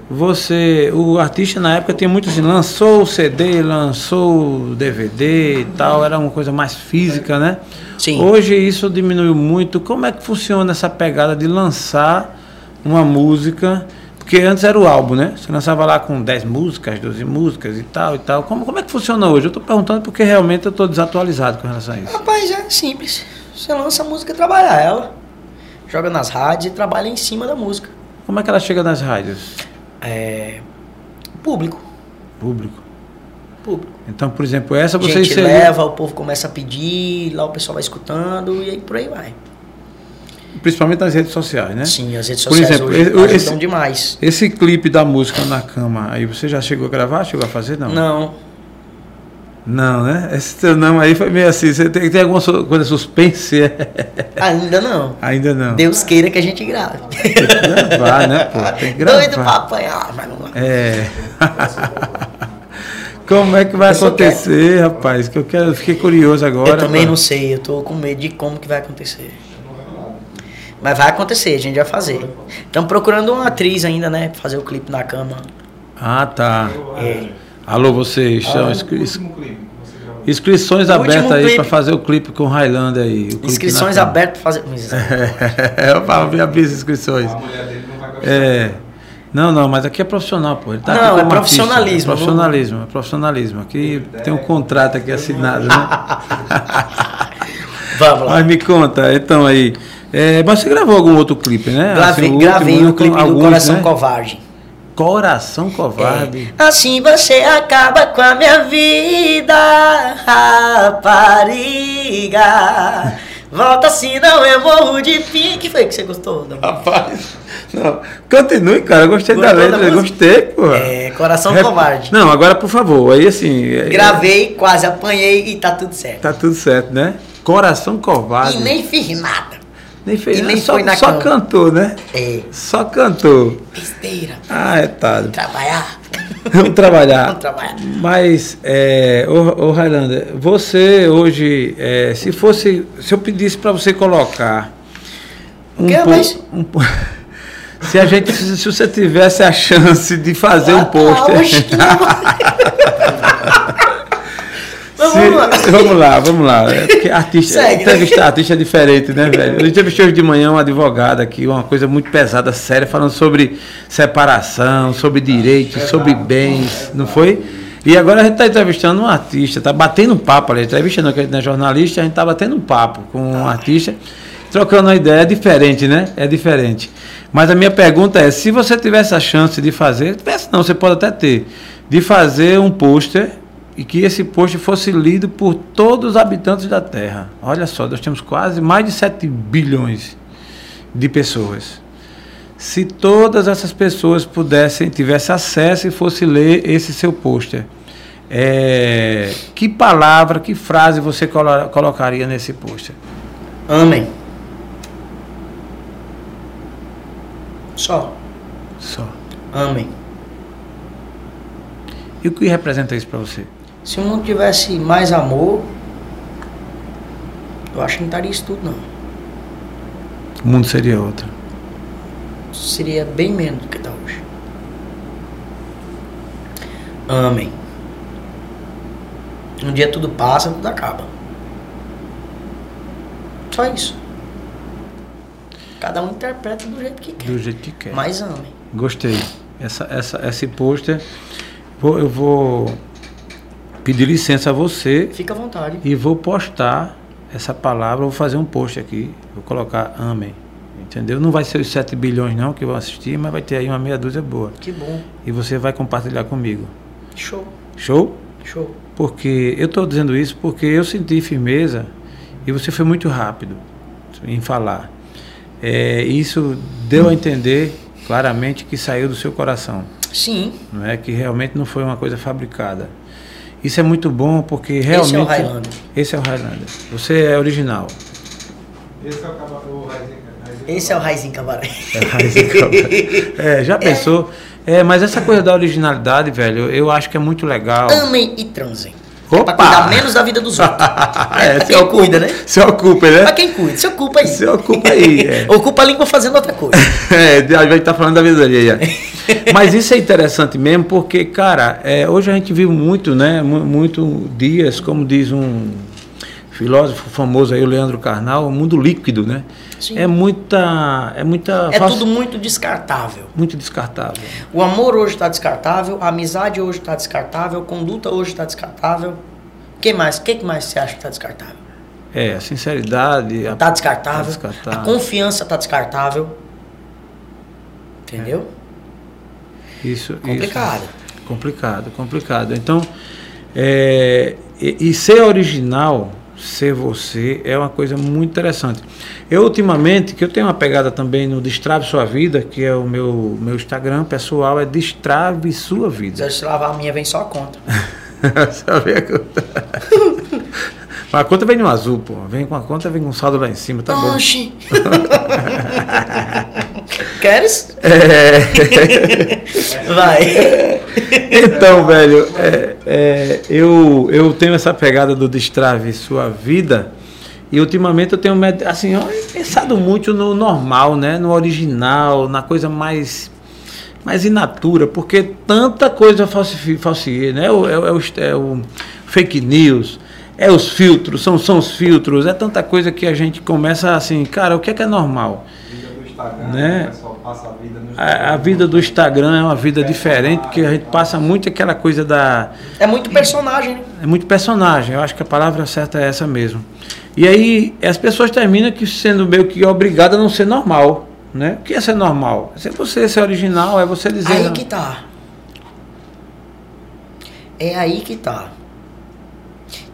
você, o artista na época tinha muito assim, lançou o CD, lançou o DVD e tal, era uma coisa mais física, né? Sim. Hoje isso diminuiu muito. Como é que funciona essa pegada de lançar uma música? Porque antes era o álbum, né? Você lançava lá com 10 músicas, 12 músicas e tal e tal. Como, como é que funciona hoje? Eu estou perguntando porque realmente eu estou desatualizado com relação a isso. Rapaz, é simples. Você lança a música e trabalha ela. Joga nas rádios e trabalha em cima da música. Como é que ela chega nas rádios? É. Público. Público. Público. Então, por exemplo, essa A você gente inseriu- leva, o povo começa a pedir, lá o pessoal vai escutando e aí por aí vai. Principalmente nas redes sociais, né? Sim, as redes Por sociais exemplo, hoje esse- demais. Esse clipe da música na cama, aí você já chegou a gravar? Chegou a fazer? Não. Não. Não, né? Esse teu não aí foi meio assim. Você tem, tem alguma coisa suspense? Ainda não. Ainda não. Deus queira que a gente grave. Tem que gravar, né, pô? Tem que gravar. Doido pra apanhar, mas vamos lá. É. Como é que vai Eu acontecer, rapaz? Que eu quero, eu fiquei curioso agora. eu também pô. não sei, eu tô com medo de como que vai acontecer. Mas vai acontecer, a gente vai fazer. Estamos procurando uma atriz ainda, né? Pra fazer o clipe na cama. Ah, tá. É. Alô, vocês. São inscri- último clipe que você gravou. inscrições abertas aí pra fazer o clipe com o Highlander aí. Inscrições abertas pra fazer. eu falo, abrir as inscrições. A mulher dele não vai gostar. É. Não, não, mas aqui é profissional, pô. Ele tá Não, aqui é artista. profissionalismo, É profissionalismo, é profissionalismo. Aqui tem um contrato aqui assinado, né? Vamos lá. Mas me conta, então aí. É, mas você gravou algum outro clipe, né? Gravei, Assim, gravei o clipe do alguns, Coração né? Covarde. Coração Covarde. É. Assim você acaba com a minha vida, rapariga. Volta senão eu morro de pique. que foi que você gostou? música? Rapaz, não. Continue, cara. Eu gostei da letra, da gostei, pô. É, Coração Rep- Covarde. Não, agora por favor, aí assim. é- Gravei, quase apanhei e tá tudo certo. Tá tudo certo, né? Coração Covarde. E nem fiz nada. Nem fez e nem só, foi na só cama. cantou, né? É, Só cantou. besteira. Ah, é tarde. Trabalhar. Vamos trabalhar. Vamos trabalhar. Mas, é, ô, ô Highlander, você hoje, é, se fosse, se eu pedisse para você colocar um, Que, mas- um se a gente, se, você tivesse a chance de fazer um Ah, pôster, que Mas Se- vamos lá. vamos lá. É porque artista, Segue, né? entrevistar artista é diferente, né, velho? Eu entrevistei hoje de manhã uma advogada aqui, uma coisa muito pesada, séria, falando sobre separação, sobre direitos, sobre bens, não foi? E agora a gente está entrevistando um artista, está batendo um papo ali, entrevistando, que a gente não é jornalista, a gente está batendo um papo com um artista, trocando uma ideia, é diferente, né? É diferente. Mas a minha pergunta é, se você tivesse a chance de fazer, tivesse não, você pode até ter, de fazer um pôster e que esse pôster fosse lido por todos os habitantes da Terra. Olha só, nós temos quase mais de 7 bilhões de pessoas. Se todas essas pessoas pudessem, tivessem acesso e fosse ler esse seu pôster, é, que palavra, que frase você colo- colocaria nesse pôster? Amém. Só. Só. Amém. E o que representa isso para você? Se o mundo tivesse mais amor, eu acho que não estaria isso tudo, não. O mundo seria outro. seria bem menos do que está hoje. Amém. Um dia tudo passa, tudo acaba. Só isso. Cada um interpreta do jeito que quer. Do jeito que quer. Mas amem. Gostei. Essa, essa, esse pôster, eu vou pedir licença a você Fica à vontade. e vou postar essa palavra, vou fazer um post aqui, vou colocar amém. Entendeu? Não vai ser os 7 bilhões não que vão assistir, mas vai ter aí uma meia dúzia boa. Que bom. E você vai compartilhar comigo. Show. Show? Show. Porque eu estou dizendo isso porque eu senti firmeza e você foi muito rápido em falar. É, isso deu a entender claramente que saiu do seu coração, Sim. não é que realmente não foi uma coisa fabricada. Isso é muito bom porque Esse realmente é o Highlander. Esse é o Highlander. Você é original. Esse é o cavalo. O Raizinho- Esse é o Raizinho Cabaré. É, já pensou? É, mas essa coisa da originalidade, velho, eu acho que é muito legal. Amem e transem. Opa! Pra cuidar menos da vida dos outros. É, é, quem ocupa- cuida, né? Se ocupa, né? Pra quem cuida. Se ocupa aí. Se ocupa aí, é. Ocupa a língua fazendo outra coisa. É, a gente tá falando da vida é. Mas isso é interessante mesmo, porque, cara, é, hoje a gente vive muito, né? mu- Muito dias, como diz um filósofo famoso aí, o Leandro Carnal, o mundo líquido, né? Sim. É muita. É muita. É falsa- tudo muito descartável. muito descartável. O amor hoje está descartável, a amizade hoje está descartável, a conduta hoje está descartável. O que mais? O que mais você acha que está descartável? É, a sinceridade. Está descartável. Tá descartável. A confiança está descartável. Entendeu? Isso, Complicado. Isso. Complicado, complicado. Então, é, e, e ser original, ser você, é uma coisa muito interessante. Eu, ultimamente, que eu tenho uma pegada também no Destrave Sua Vida, que é o meu, meu Instagram pessoal, é Destrave Sua Vida. Se eu lavar a minha, vem só a conta. Sabe a conta? Mas a conta vem no azul, pô. Vem com a conta, vem com saldo lá em cima, tá bom. Oxi. Queres? É. Vai. Então, velho, é, é, eu, eu tenho essa pegada do destrave sua vida e ultimamente eu tenho assim, ó, pensado muito no normal, né? No original, na coisa mais mais inatura, porque tanta coisa falsifi- falsifica, né? É, o- é o, é o fake news, é os filtros, são, são os filtros, é tanta coisa que a gente começa assim, cara, o que é que é normal? Vida do Instagram, Né? o pessoal passa a vida no A, a vida do Instagram é uma vida diferente, porque a gente passa muito aquela coisa da. É muito personagem, né? É muito personagem, eu acho que a palavra certa é essa mesmo. E aí as pessoas terminam que sendo meio que obrigadas a não ser normal. Né? O que é ser normal? É ser você ser original, é você dizer. Aí não. que tá. É aí que tá.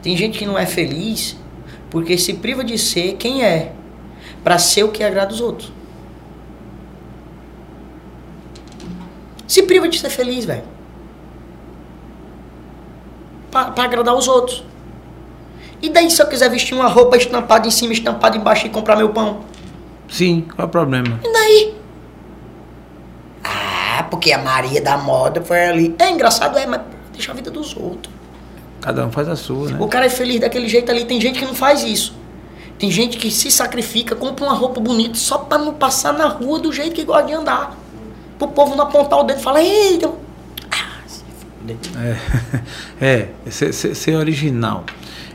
Tem gente que não é feliz porque se priva de ser quem é, Pra ser o que agrada os outros. Se priva de ser feliz, velho. Pra, pra agradar os outros. E daí se eu quiser vestir uma roupa estampada em cima, estampada embaixo e comprar meu pão? Sim, qual é o problema? E daí? Ah, porque a Maria da moda foi ali. É engraçado, é, mas deixa a vida dos outros. Cada um faz a sua, né? O cara é feliz daquele jeito ali. Tem gente que não faz isso. Tem gente que se sacrifica, compra uma roupa bonita só pra não passar na rua do jeito que gosta de andar. Pro povo não apontar o dedo e falar, eita. Ah. É, é ser, ser- ser original.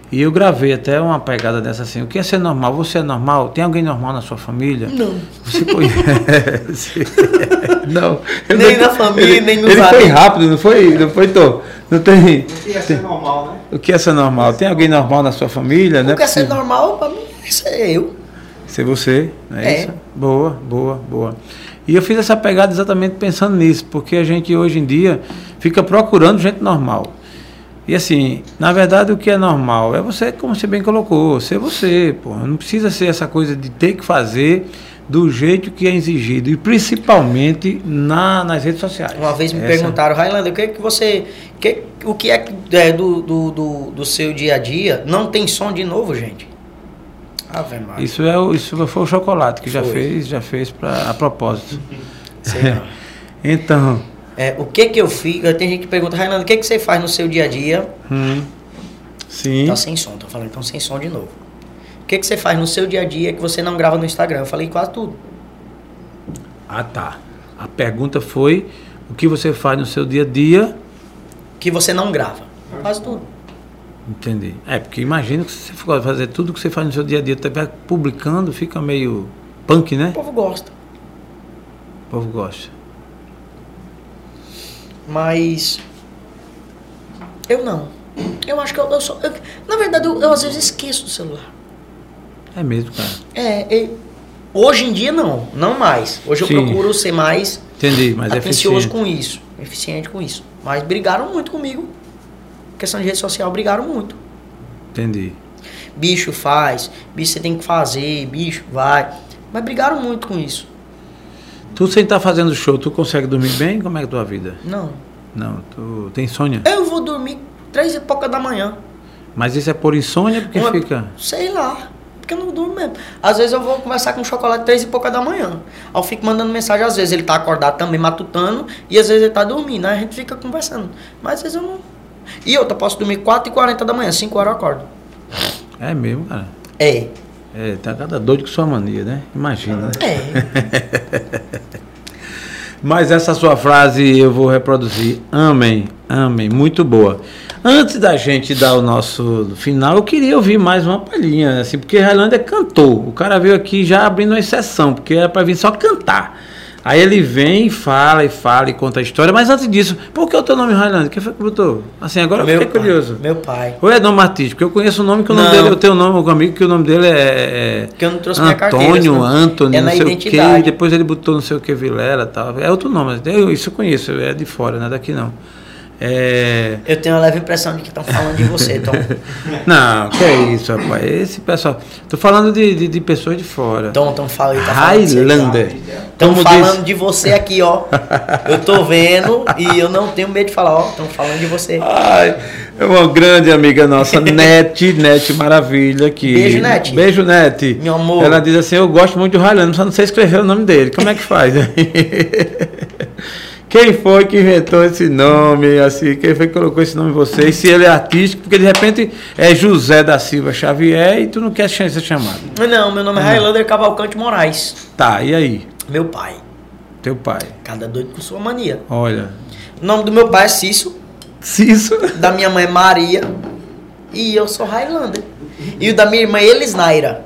E eu gravei até uma pegada dessa assim. O que é ser normal? Você é normal? Tem alguém normal na sua família? Não. Você conhece? não. eu Nem não- na família, ele, nem nos Ele foi rápido, não foi? Não foi, Tô? Não tem. Não ia ser normal, né? O que é ser normal? Tem alguém normal na sua família? Não O é que é ser normal, pra mim, isso é eu. Ser você, não é, É. isso? Boa, boa, boa. E eu fiz essa pegada exatamente pensando nisso, porque a gente hoje em dia fica procurando gente normal. E assim, na verdade o que é normal é você, como você bem colocou, ser você, pô. Não precisa ser essa coisa de ter que fazer do jeito que é exigido, e principalmente na, nas redes sociais. Uma vez me Essa- perguntaram, Highlander, o que é que você. Que, o que é, que é do, do, do, do seu dia a dia? Não tem som de novo, gente. Ave Maria. Isso, é o, isso foi o chocolate que já Foi. fez, já fez pra, a propósito. Sei não. Então, É, o que que eu fiz? Tem gente que pergunta, Raimundo, o que que você faz no seu dia a dia? hum, sim. Tá sem som, tô falando então sem som de novo. O que que você faz no seu dia a dia que você não grava no Instagram? Eu falei quase tudo. Ah, tá. A pergunta foi o que você faz no seu dia a dia. Que você não grava. Quase tudo. Entendi. É, porque imagina que se você for fazer tudo que você faz no seu dia a dia, tá publicando, fica meio punk, né? O povo gosta. O povo gosta. Mas. Eu não. Eu acho que eu, eu sou. eu- na verdade, eu, eu às vezes esqueço do celular. É mesmo, cara. É, e- hoje em dia não, não mais. Hoje eu Sim. procuro ser mais Entendi, atencioso eficiente. com isso, eficiente com isso. Mas brigaram muito comigo. Questão de rede social, brigaram muito. Entendi. Bicho faz, bicho você tem que fazer, bicho vai. Mas brigaram muito com isso. Tu sem estar fazendo show, tu consegue dormir bem? Como é a tua vida? Não. Não, tu tem insônia? Eu vou dormir três e pouca da manhã. Mas isso é por insônia porque Uma- fica. Sei lá. Porque eu não durmo mesmo. Às vezes eu vou conversar com o chocolate três e pouca da manhã. Aí eu fico mandando mensagem, às vezes ele tá acordado também, matutando, e às vezes ele tá dormindo. Aí a gente fica conversando. Mas às vezes eu não. E outra, eu posso dormir 4 e 40 da manhã, 5 horas eu acordo. É mesmo, cara. É. É, tá cada doido com sua mania, né? Imagina, né? É. Mas essa sua frase eu vou reproduzir. Amém, amém. Muito boa. Antes da gente dar o nosso final, eu queria ouvir mais uma palhinha, assim, porque Highlander cantou. O cara veio aqui já abrindo uma exceção, porque era para vir só cantar. Aí ele vem e fala e fala e conta a história, mas antes disso, por que o teu nome Highlander? Quem foi que botou? Assim, agora eu meu fiquei pai, curioso. Meu pai. Ou é nome artístico? Eu conheço o nome que o nome Não. dele, eu tenho um nome, um amigo que o nome dele é. é Que eu não trouxe minha carteira. Antônio, Antônio, É não sei o identidade. que, depois ele botou não sei o que, Vilela e tal. É outro nome, mas eu, isso eu conheço, é de fora, não é daqui não. É... Eu tenho uma leve impressão de que estão falando de você, Tom. Não, que é isso, rapaz. Esse pessoal. Tô falando de, de, de pessoas de fora. Tom, Tom fala aí, tá falando. Highlander. Estão falando diz- de você aqui, ó. Eu tô vendo e eu não tenho medo de falar, ó. Estão falando de você. Ai, é uma grande amiga nossa, Net, Net Maravilha. Que... Beijo, Net. Beijo, Net. Meu amor. Ela diz assim: Eu gosto muito de Highlander, só não sei escrever o nome dele. Como é que faz? Quem foi que inventou esse nome? Assim, quem foi que colocou esse nome em você? E se ele é artístico, porque de repente é José da Silva Xavier e tu não quer ser chamado. Não, meu nome é Highlander Cavalcante Moraes. Tá, e aí? Meu pai. Teu pai. Cada doido com sua mania. Olha. O nome do meu pai é Cício, isso. da minha mãe é Maria e eu sou Highlander. E o da minha irmã é Elisnaira.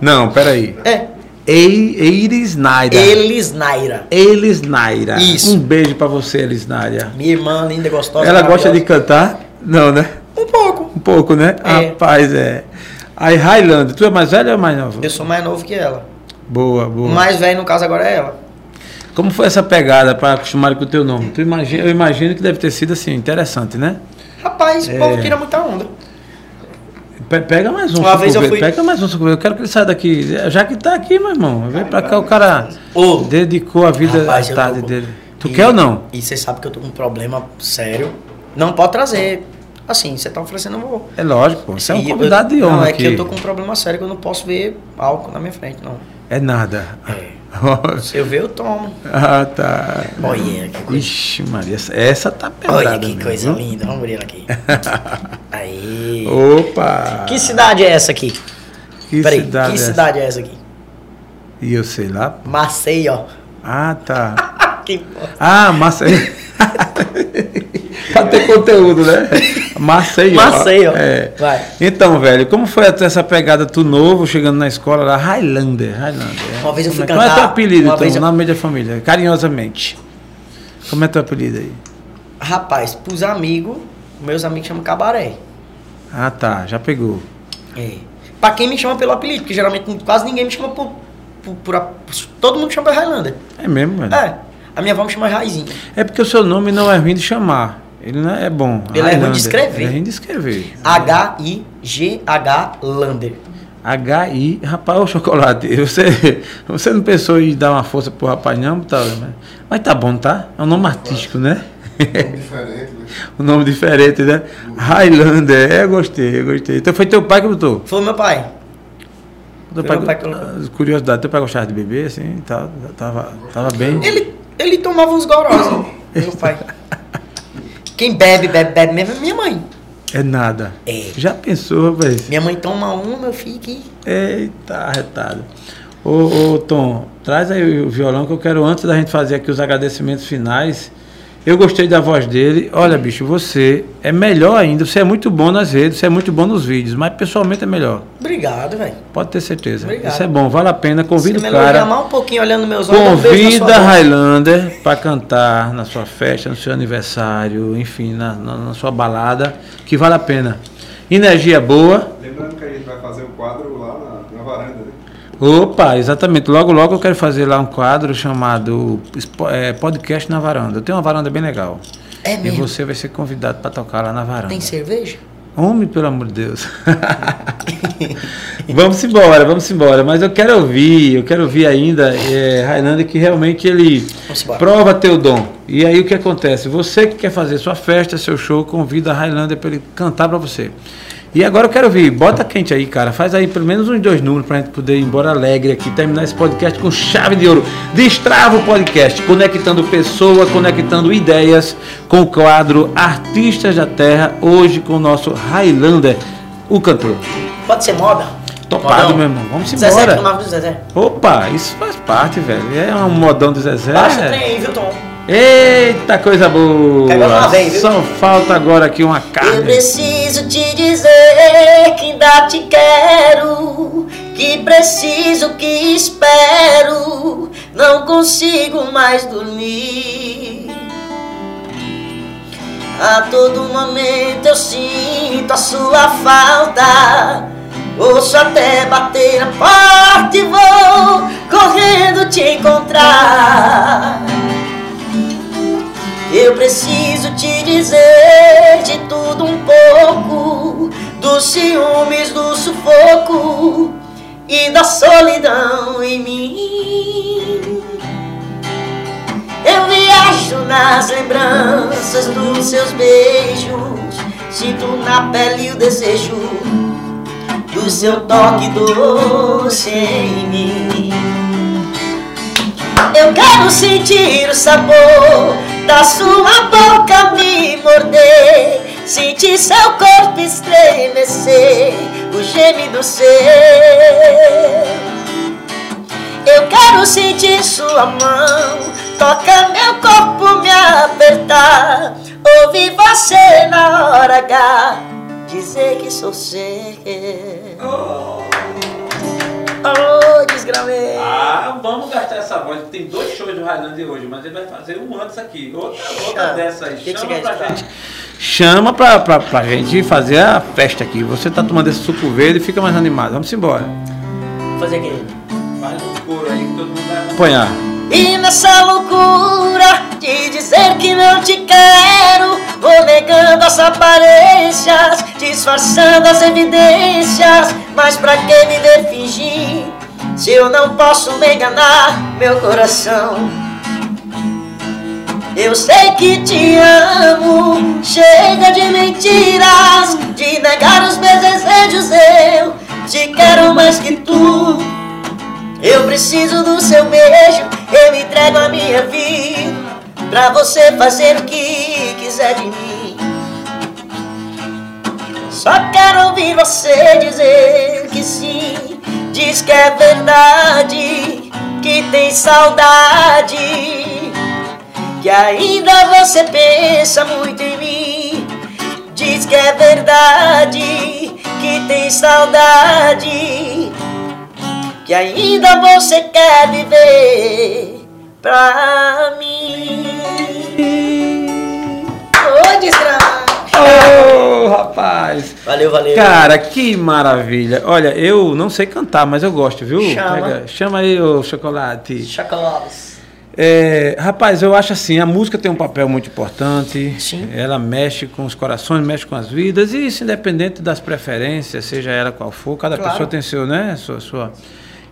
Não, peraí. É, Eiris Naira. Elisnaira. Elis Naira. Isso. Um beijo pra você, Elis Naira. Minha irmã linda, gostosa. Ela gosta de cantar? Não, né? Um pouco. Um pouco, né? É. Rapaz, é. Aí, Highlander, tu é mais velho ou mais novo? Eu sou mais novo que ela. Boa, boa. O mais velho, no caso, agora é ela. Como foi essa pegada para acostumar com o teu nome? Tu imagina, eu imagino que deve ter sido assim, interessante, né? Rapaz, o É. povo tira muita onda. Pe- Pega mais um, Uma vez eu fui- Pega mais um suco. Eu quero que ele saia daqui. Já que tá aqui, meu irmão. Vem pra cá, o cara Ô, dedicou a vida Rapaz, à tarde tô- dele. Tu E- quer ou não? E você sabe que eu tô com um problema sério. Não pode trazer. Assim, você tá oferecendo, eu vou. É lógico, pô. Você é um E eu- convidado de Não, honra é aqui. que eu tô com um problema sério que eu não posso ver álcool na minha frente, não. É nada. É. Se eu ver, eu tomo. ah, tá. Olha, que coisa. Ixi, Maria, essa, essa tá pesada. Olha que mesmo, coisa linda. Vamos abrir ela aqui. Aí. Opa! Que cidade é essa aqui? Que Peraí, cidade que é essa? cidade é essa aqui? E eu sei lá. Maceió. Ah, tá. Que. Ah, Maceió. pra ter conteúdo, né? Maceió. Maceió. É. Vai. Então, velho, como foi essa pegada tu novo, chegando na escola lá? Highlander, Highlander. Uma vez eu fui Como é- Qual é cantar, teu apelido, então, eu- na meio da família? Carinhosamente. Como é teu apelido aí? Rapaz, pros amigos, meus amigos chamam cabaré. Ah, tá, já pegou. É. Pra quem me chama pelo apelido, porque geralmente quase ninguém me chama por. por, por todo mundo chama Highlander. É mesmo, velho? É. A minha avó me chama Raizinha. É porque o seu nome não é ruim de chamar. Ele não é bom. Ele é ruim de Highlander. escrever. Ele é ruim de escrever. H-I-G-H Lander. H-I, rapaz, ô chocolate, você, você não pensou em dar uma força pro rapaz, não? Tá, mas, mas tá bom, tá? É um nome artístico, né? Nome diferente, né? um nome diferente, né? Highlander, é, eu gostei, eu gostei. Então foi teu pai que botou? Foi meu pai. Teu pai, meu pai que ah, curiosidade, teu pai gostava de beber, assim, tal, tava, tava bem? Ele, ele tomava uns gorós, meu pai. Quem bebe, bebe, bebe mesmo é minha mãe. É nada. É. Já pensou, rapaz? Minha mãe toma um, meu filho, que. Eita, arretado. Ô, ô, Tom, traz aí o violão que eu quero, antes da gente fazer aqui os agradecimentos finais. Eu gostei da voz dele. Olha, bicho, você é melhor ainda. Você é muito bom nas redes, você é muito bom nos vídeos, mas pessoalmente é melhor. Obrigado, velho. Pode ter certeza. Obrigado. Isso é bom, vale a pena. Convida Se o cara. mais um pouquinho olhando meus olhos, um Convida. Highlander para cantar na sua festa, no seu aniversário, enfim, na, na- na sua balada, que vale a pena. Energia boa. Lembrando que a gente vai fazer o quadro lá né? Opa, exatamente. Logo, logo eu quero fazer lá um quadro chamado é, Podcast na Varanda. Eu tenho uma varanda bem legal. É E mesmo? você vai ser convidado para tocar lá na varanda. Tem cerveja? Homem, pelo amor de Deus. vamos embora, vamos embora. Mas eu quero ouvir, eu quero ouvir ainda é, Highlander que realmente ele prova teu dom. E aí o que acontece? Você que quer fazer sua festa, seu show, convida a Highlander para ele cantar para você. E agora eu quero ouvir, bota quente aí, cara. Faz aí pelo menos uns dois números pra gente poder ir embora alegre aqui, terminar esse podcast com chave de ouro. Destrava o podcast, conectando pessoa, conectando ideias com o quadro Artistas da Terra, hoje com o nosso Highlander, o cantor. Pode ser moda? Topado, Modão. meu irmão. Vamos Zezé, embora. que é o nome do Zezé. Opa, isso faz parte, velho. É um modão do Zezé. Baixa o trem aí, viu, Tom? Eita, coisa boa! Vez, viu? Só falta agora aqui uma Eu carne. Preciso te dizer que ainda te quero, que preciso, que espero, não consigo mais dormir. A todo momento eu sinto a sua falta. Ouço até bater a porta e vou correndo te encontrar. Eu preciso te dizer de tudo um pouco, dos ciúmes, do sufoco e da solidão em mim. Eu viajo nas lembranças dos seus beijos, sinto na pele o desejo do seu toque doce em mim. Eu quero sentir o sabor da sua boca me morder, sentir seu corpo estremecer, o gemido seu. Eu quero sentir sua mão tocar meu corpo, me apertar, ouvir você na hora H dizer que sou seu. Oh, desgramei. Ah, vamos gastar essa voz. Tem dois shows do Highlander hoje, mas ele vai fazer um antes aqui. Outra, outra dessa aí. que Chama pra gente. Chama pra, pra, pra gente fazer a festa aqui. Você tá tomando esse suco verde e fica mais animado. Vamos embora. Vou fazer aqui. Faz um coro aí que todo mundo vai acompanhar. E nessa loucura de dizer que não te quero, vou negando as aparências, disfarçando as evidências. Mas pra que viver fingir se eu não posso me enganar, meu coração? Eu sei que te amo, chega de mentiras, de negar os meus desejos. Eu te quero mais que tu. Eu preciso do seu beijo, eu entrego a minha vida Pra você fazer o que quiser de mim. Só quero ouvir você dizer que sim Diz que é verdade, que tem saudade Que ainda você pensa muito em mim. Diz que é verdade, que tem saudade que ainda você quer viver pra mim. Ô, desgraça! Ô, rapaz! Valeu, valeu. Cara, que maravilha. Olha, eu não sei cantar, mas eu gosto, viu? Chama. chama aí o chocolate. Chocolates. É, rapaz, eu acho assim, a música tem um papel muito importante. Sim. Ela mexe com os corações, mexe com as vidas, e isso independente das preferências, seja ela qual for, cada Claro. pessoa tem seu, né? Sua, sua.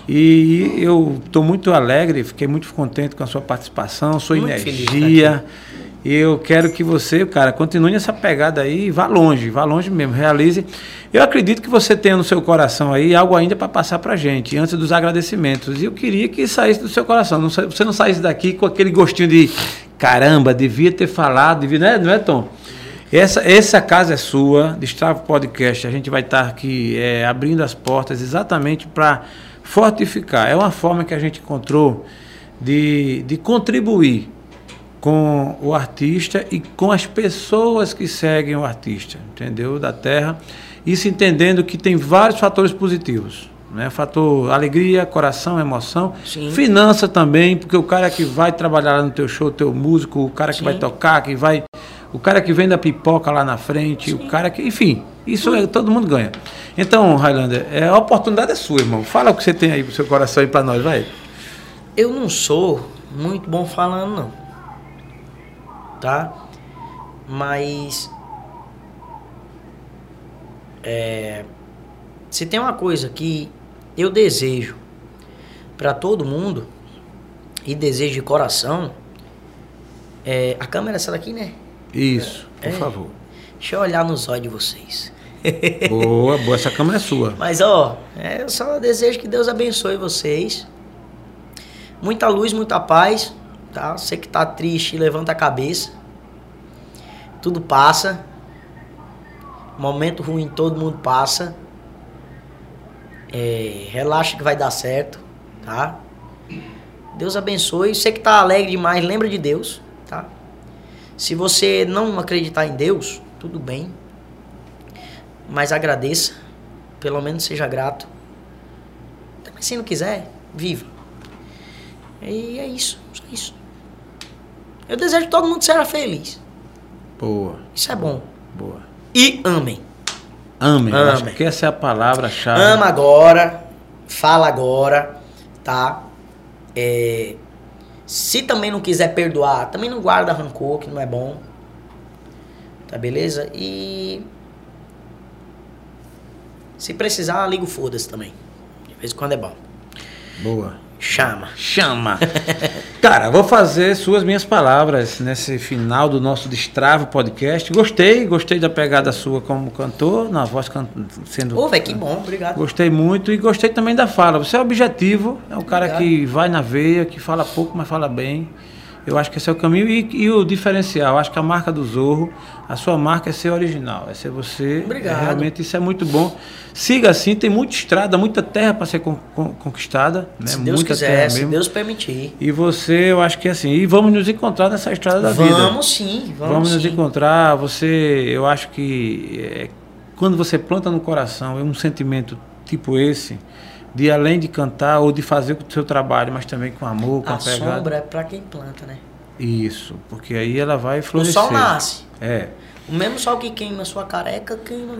E eu estou muito alegre, fiquei muito contente com a sua participação, sua Muito energia. E eu quero que você, cara, continue nessa pegada aí e vá longe, vá longe mesmo, realize. Eu acredito que você tenha no seu coração aí algo ainda para passar pra gente, antes dos agradecimentos. E eu queria que saísse do seu coração. Não você não saísse daqui com aquele gostinho de caramba, devia ter falado, devia, não é, não é Tom? Essa, essa casa é sua, Destravo Podcast. A gente vai estar aqui é, abrindo as portas exatamente para fortificar. É uma forma que a gente encontrou de, de contribuir com o artista e com as pessoas que seguem o artista, entendeu? Da terra. Isso entendendo que tem vários fatores positivos. Né? Fator alegria, coração, emoção. Sim. Finança também, porque o cara que vai trabalhar lá no teu show, teu músico, o cara que Sim. vai tocar, que vai. O cara que vende a pipoca lá na frente, o cara que. Enfim, isso é, todo mundo ganha. Então, Highlander, é, a oportunidade é sua, irmão. Fala o que você tem aí pro seu coração aí pra nós, vai. Eu não sou muito bom falando, não. Tá? Mas. É, se tem uma coisa que eu desejo para todo mundo, e desejo de coração, é. A câmera é essa daqui, né? Isso, por É. favor. Deixa eu olhar nos olhos de vocês. Boa, boa. Essa câmera é sua. Mas ó, é, eu só desejo que Deus abençoe vocês. Muita luz, muita paz, tá? Você que tá triste, levanta a cabeça. Tudo passa. Momento ruim todo mundo passa. É, relaxa que vai dar certo, tá? Deus abençoe. Você que tá alegre demais, lembra de Deus? Se você não acreditar em Deus, tudo bem. Mas agradeça. Pelo menos seja grato. Mas se não quiser, viva. E é isso, só isso. Eu desejo que todo mundo seja feliz. Boa, Isso é bom. boa. E amem. Amém. Eu Acho que essa é a palavra-chave. Ama agora, fala agora, tá? É, se também não quiser perdoar, também não guarda rancor, que não é bom. Tá beleza? E. Se precisar, liga o foda-se também. De vez em quando é bom. Boa. Chama. Chama. Cara, vou fazer suas minhas palavras nesse final do nosso Destravo podcast. Gostei, gostei da pegada sua como cantor, na voz can... sendo. Ô, velho, que bom, obrigado. Gostei muito e gostei também da fala. Você é objetivo, é um cara Obrigado. que vai na veia, que fala pouco, mas fala bem. Eu acho que esse é o caminho e, e o diferencial. Acho que a marca do Zorro, a sua marca é ser original, é ser você. Obrigado. É, realmente isso é muito bom. Siga assim, tem muita estrada, muita terra para ser con- con- conquistada. Né? Se Deus muita quiser, terra se. Deus permitir. E você, eu acho que é assim. E vamos nos encontrar nessa estrada da vida. Vamos sim, vamos, Vamos nos sim. encontrar. Você, eu acho que é, quando você planta no coração é um sentimento tipo esse, de além de cantar ou de fazer o seu trabalho, mas também com amor, com a, A pegada. sombra é pra quem planta, né? Isso, porque aí ela vai O florescer. sol nasce. É. O mesmo sol que queima a sua careca, queima.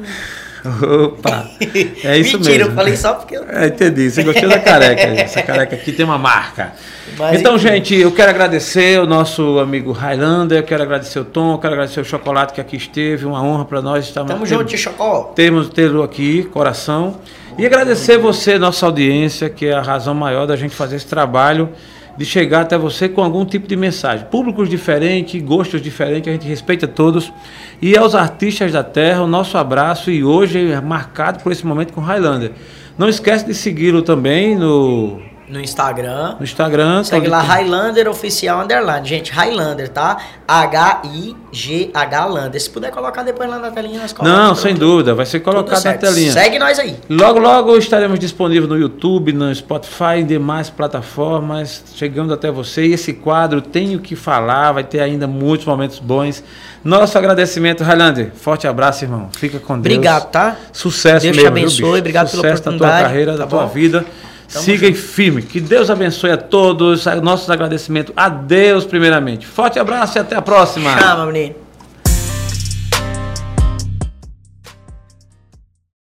Opa! É isso Mentira, mesmo. eu falei só porque eu... É, entendi. Você gostou da careca. Essa careca aqui tem uma marca. Mas, então, gente, eu quero agradecer o nosso amigo Highlander, eu quero agradecer o Tom, eu quero agradecer o Chocolate que aqui esteve, uma honra para nós estarmos Tamo junto, Chocó. temos tê-lo aqui, coração. E agradecer você, nossa audiência, que é a razão maior da gente fazer esse trabalho, de chegar até você com algum tipo de mensagem. Públicos diferentes, gostos diferentes, a gente respeita todos. E aos artistas da terra, o nosso abraço e hoje é marcado por esse momento com Highlander. Não esquece de segui-lo também no, No Instagram. no Instagram. Segue lá, Highlander Oficial Underline. Gente, Highlander, tá? H-I-G-H Lander. Se puder colocar depois lá na telinha, nós colocamos. Não, sem dúvida, vai ser colocado na telinha. Segue nós aí. Logo, logo estaremos disponíveis no YouTube, no Spotify e demais plataformas, chegando até você. E esse quadro, Tenho que Falar, vai ter ainda muitos momentos bons. Nosso agradecimento, Highlander. Forte abraço, irmão. Fica com Deus. Obrigado, tá? Sucesso Deus te mesmo, viu, abençoe, bicho? obrigado pela Sucesso na tua oportunidade, carreira, tá da tua bom? vida. Tamo Siga junto. firme. Que Deus abençoe a todos. Nossos agradecimentos a Deus, primeiramente. Forte abraço e até a próxima. Chama, menino.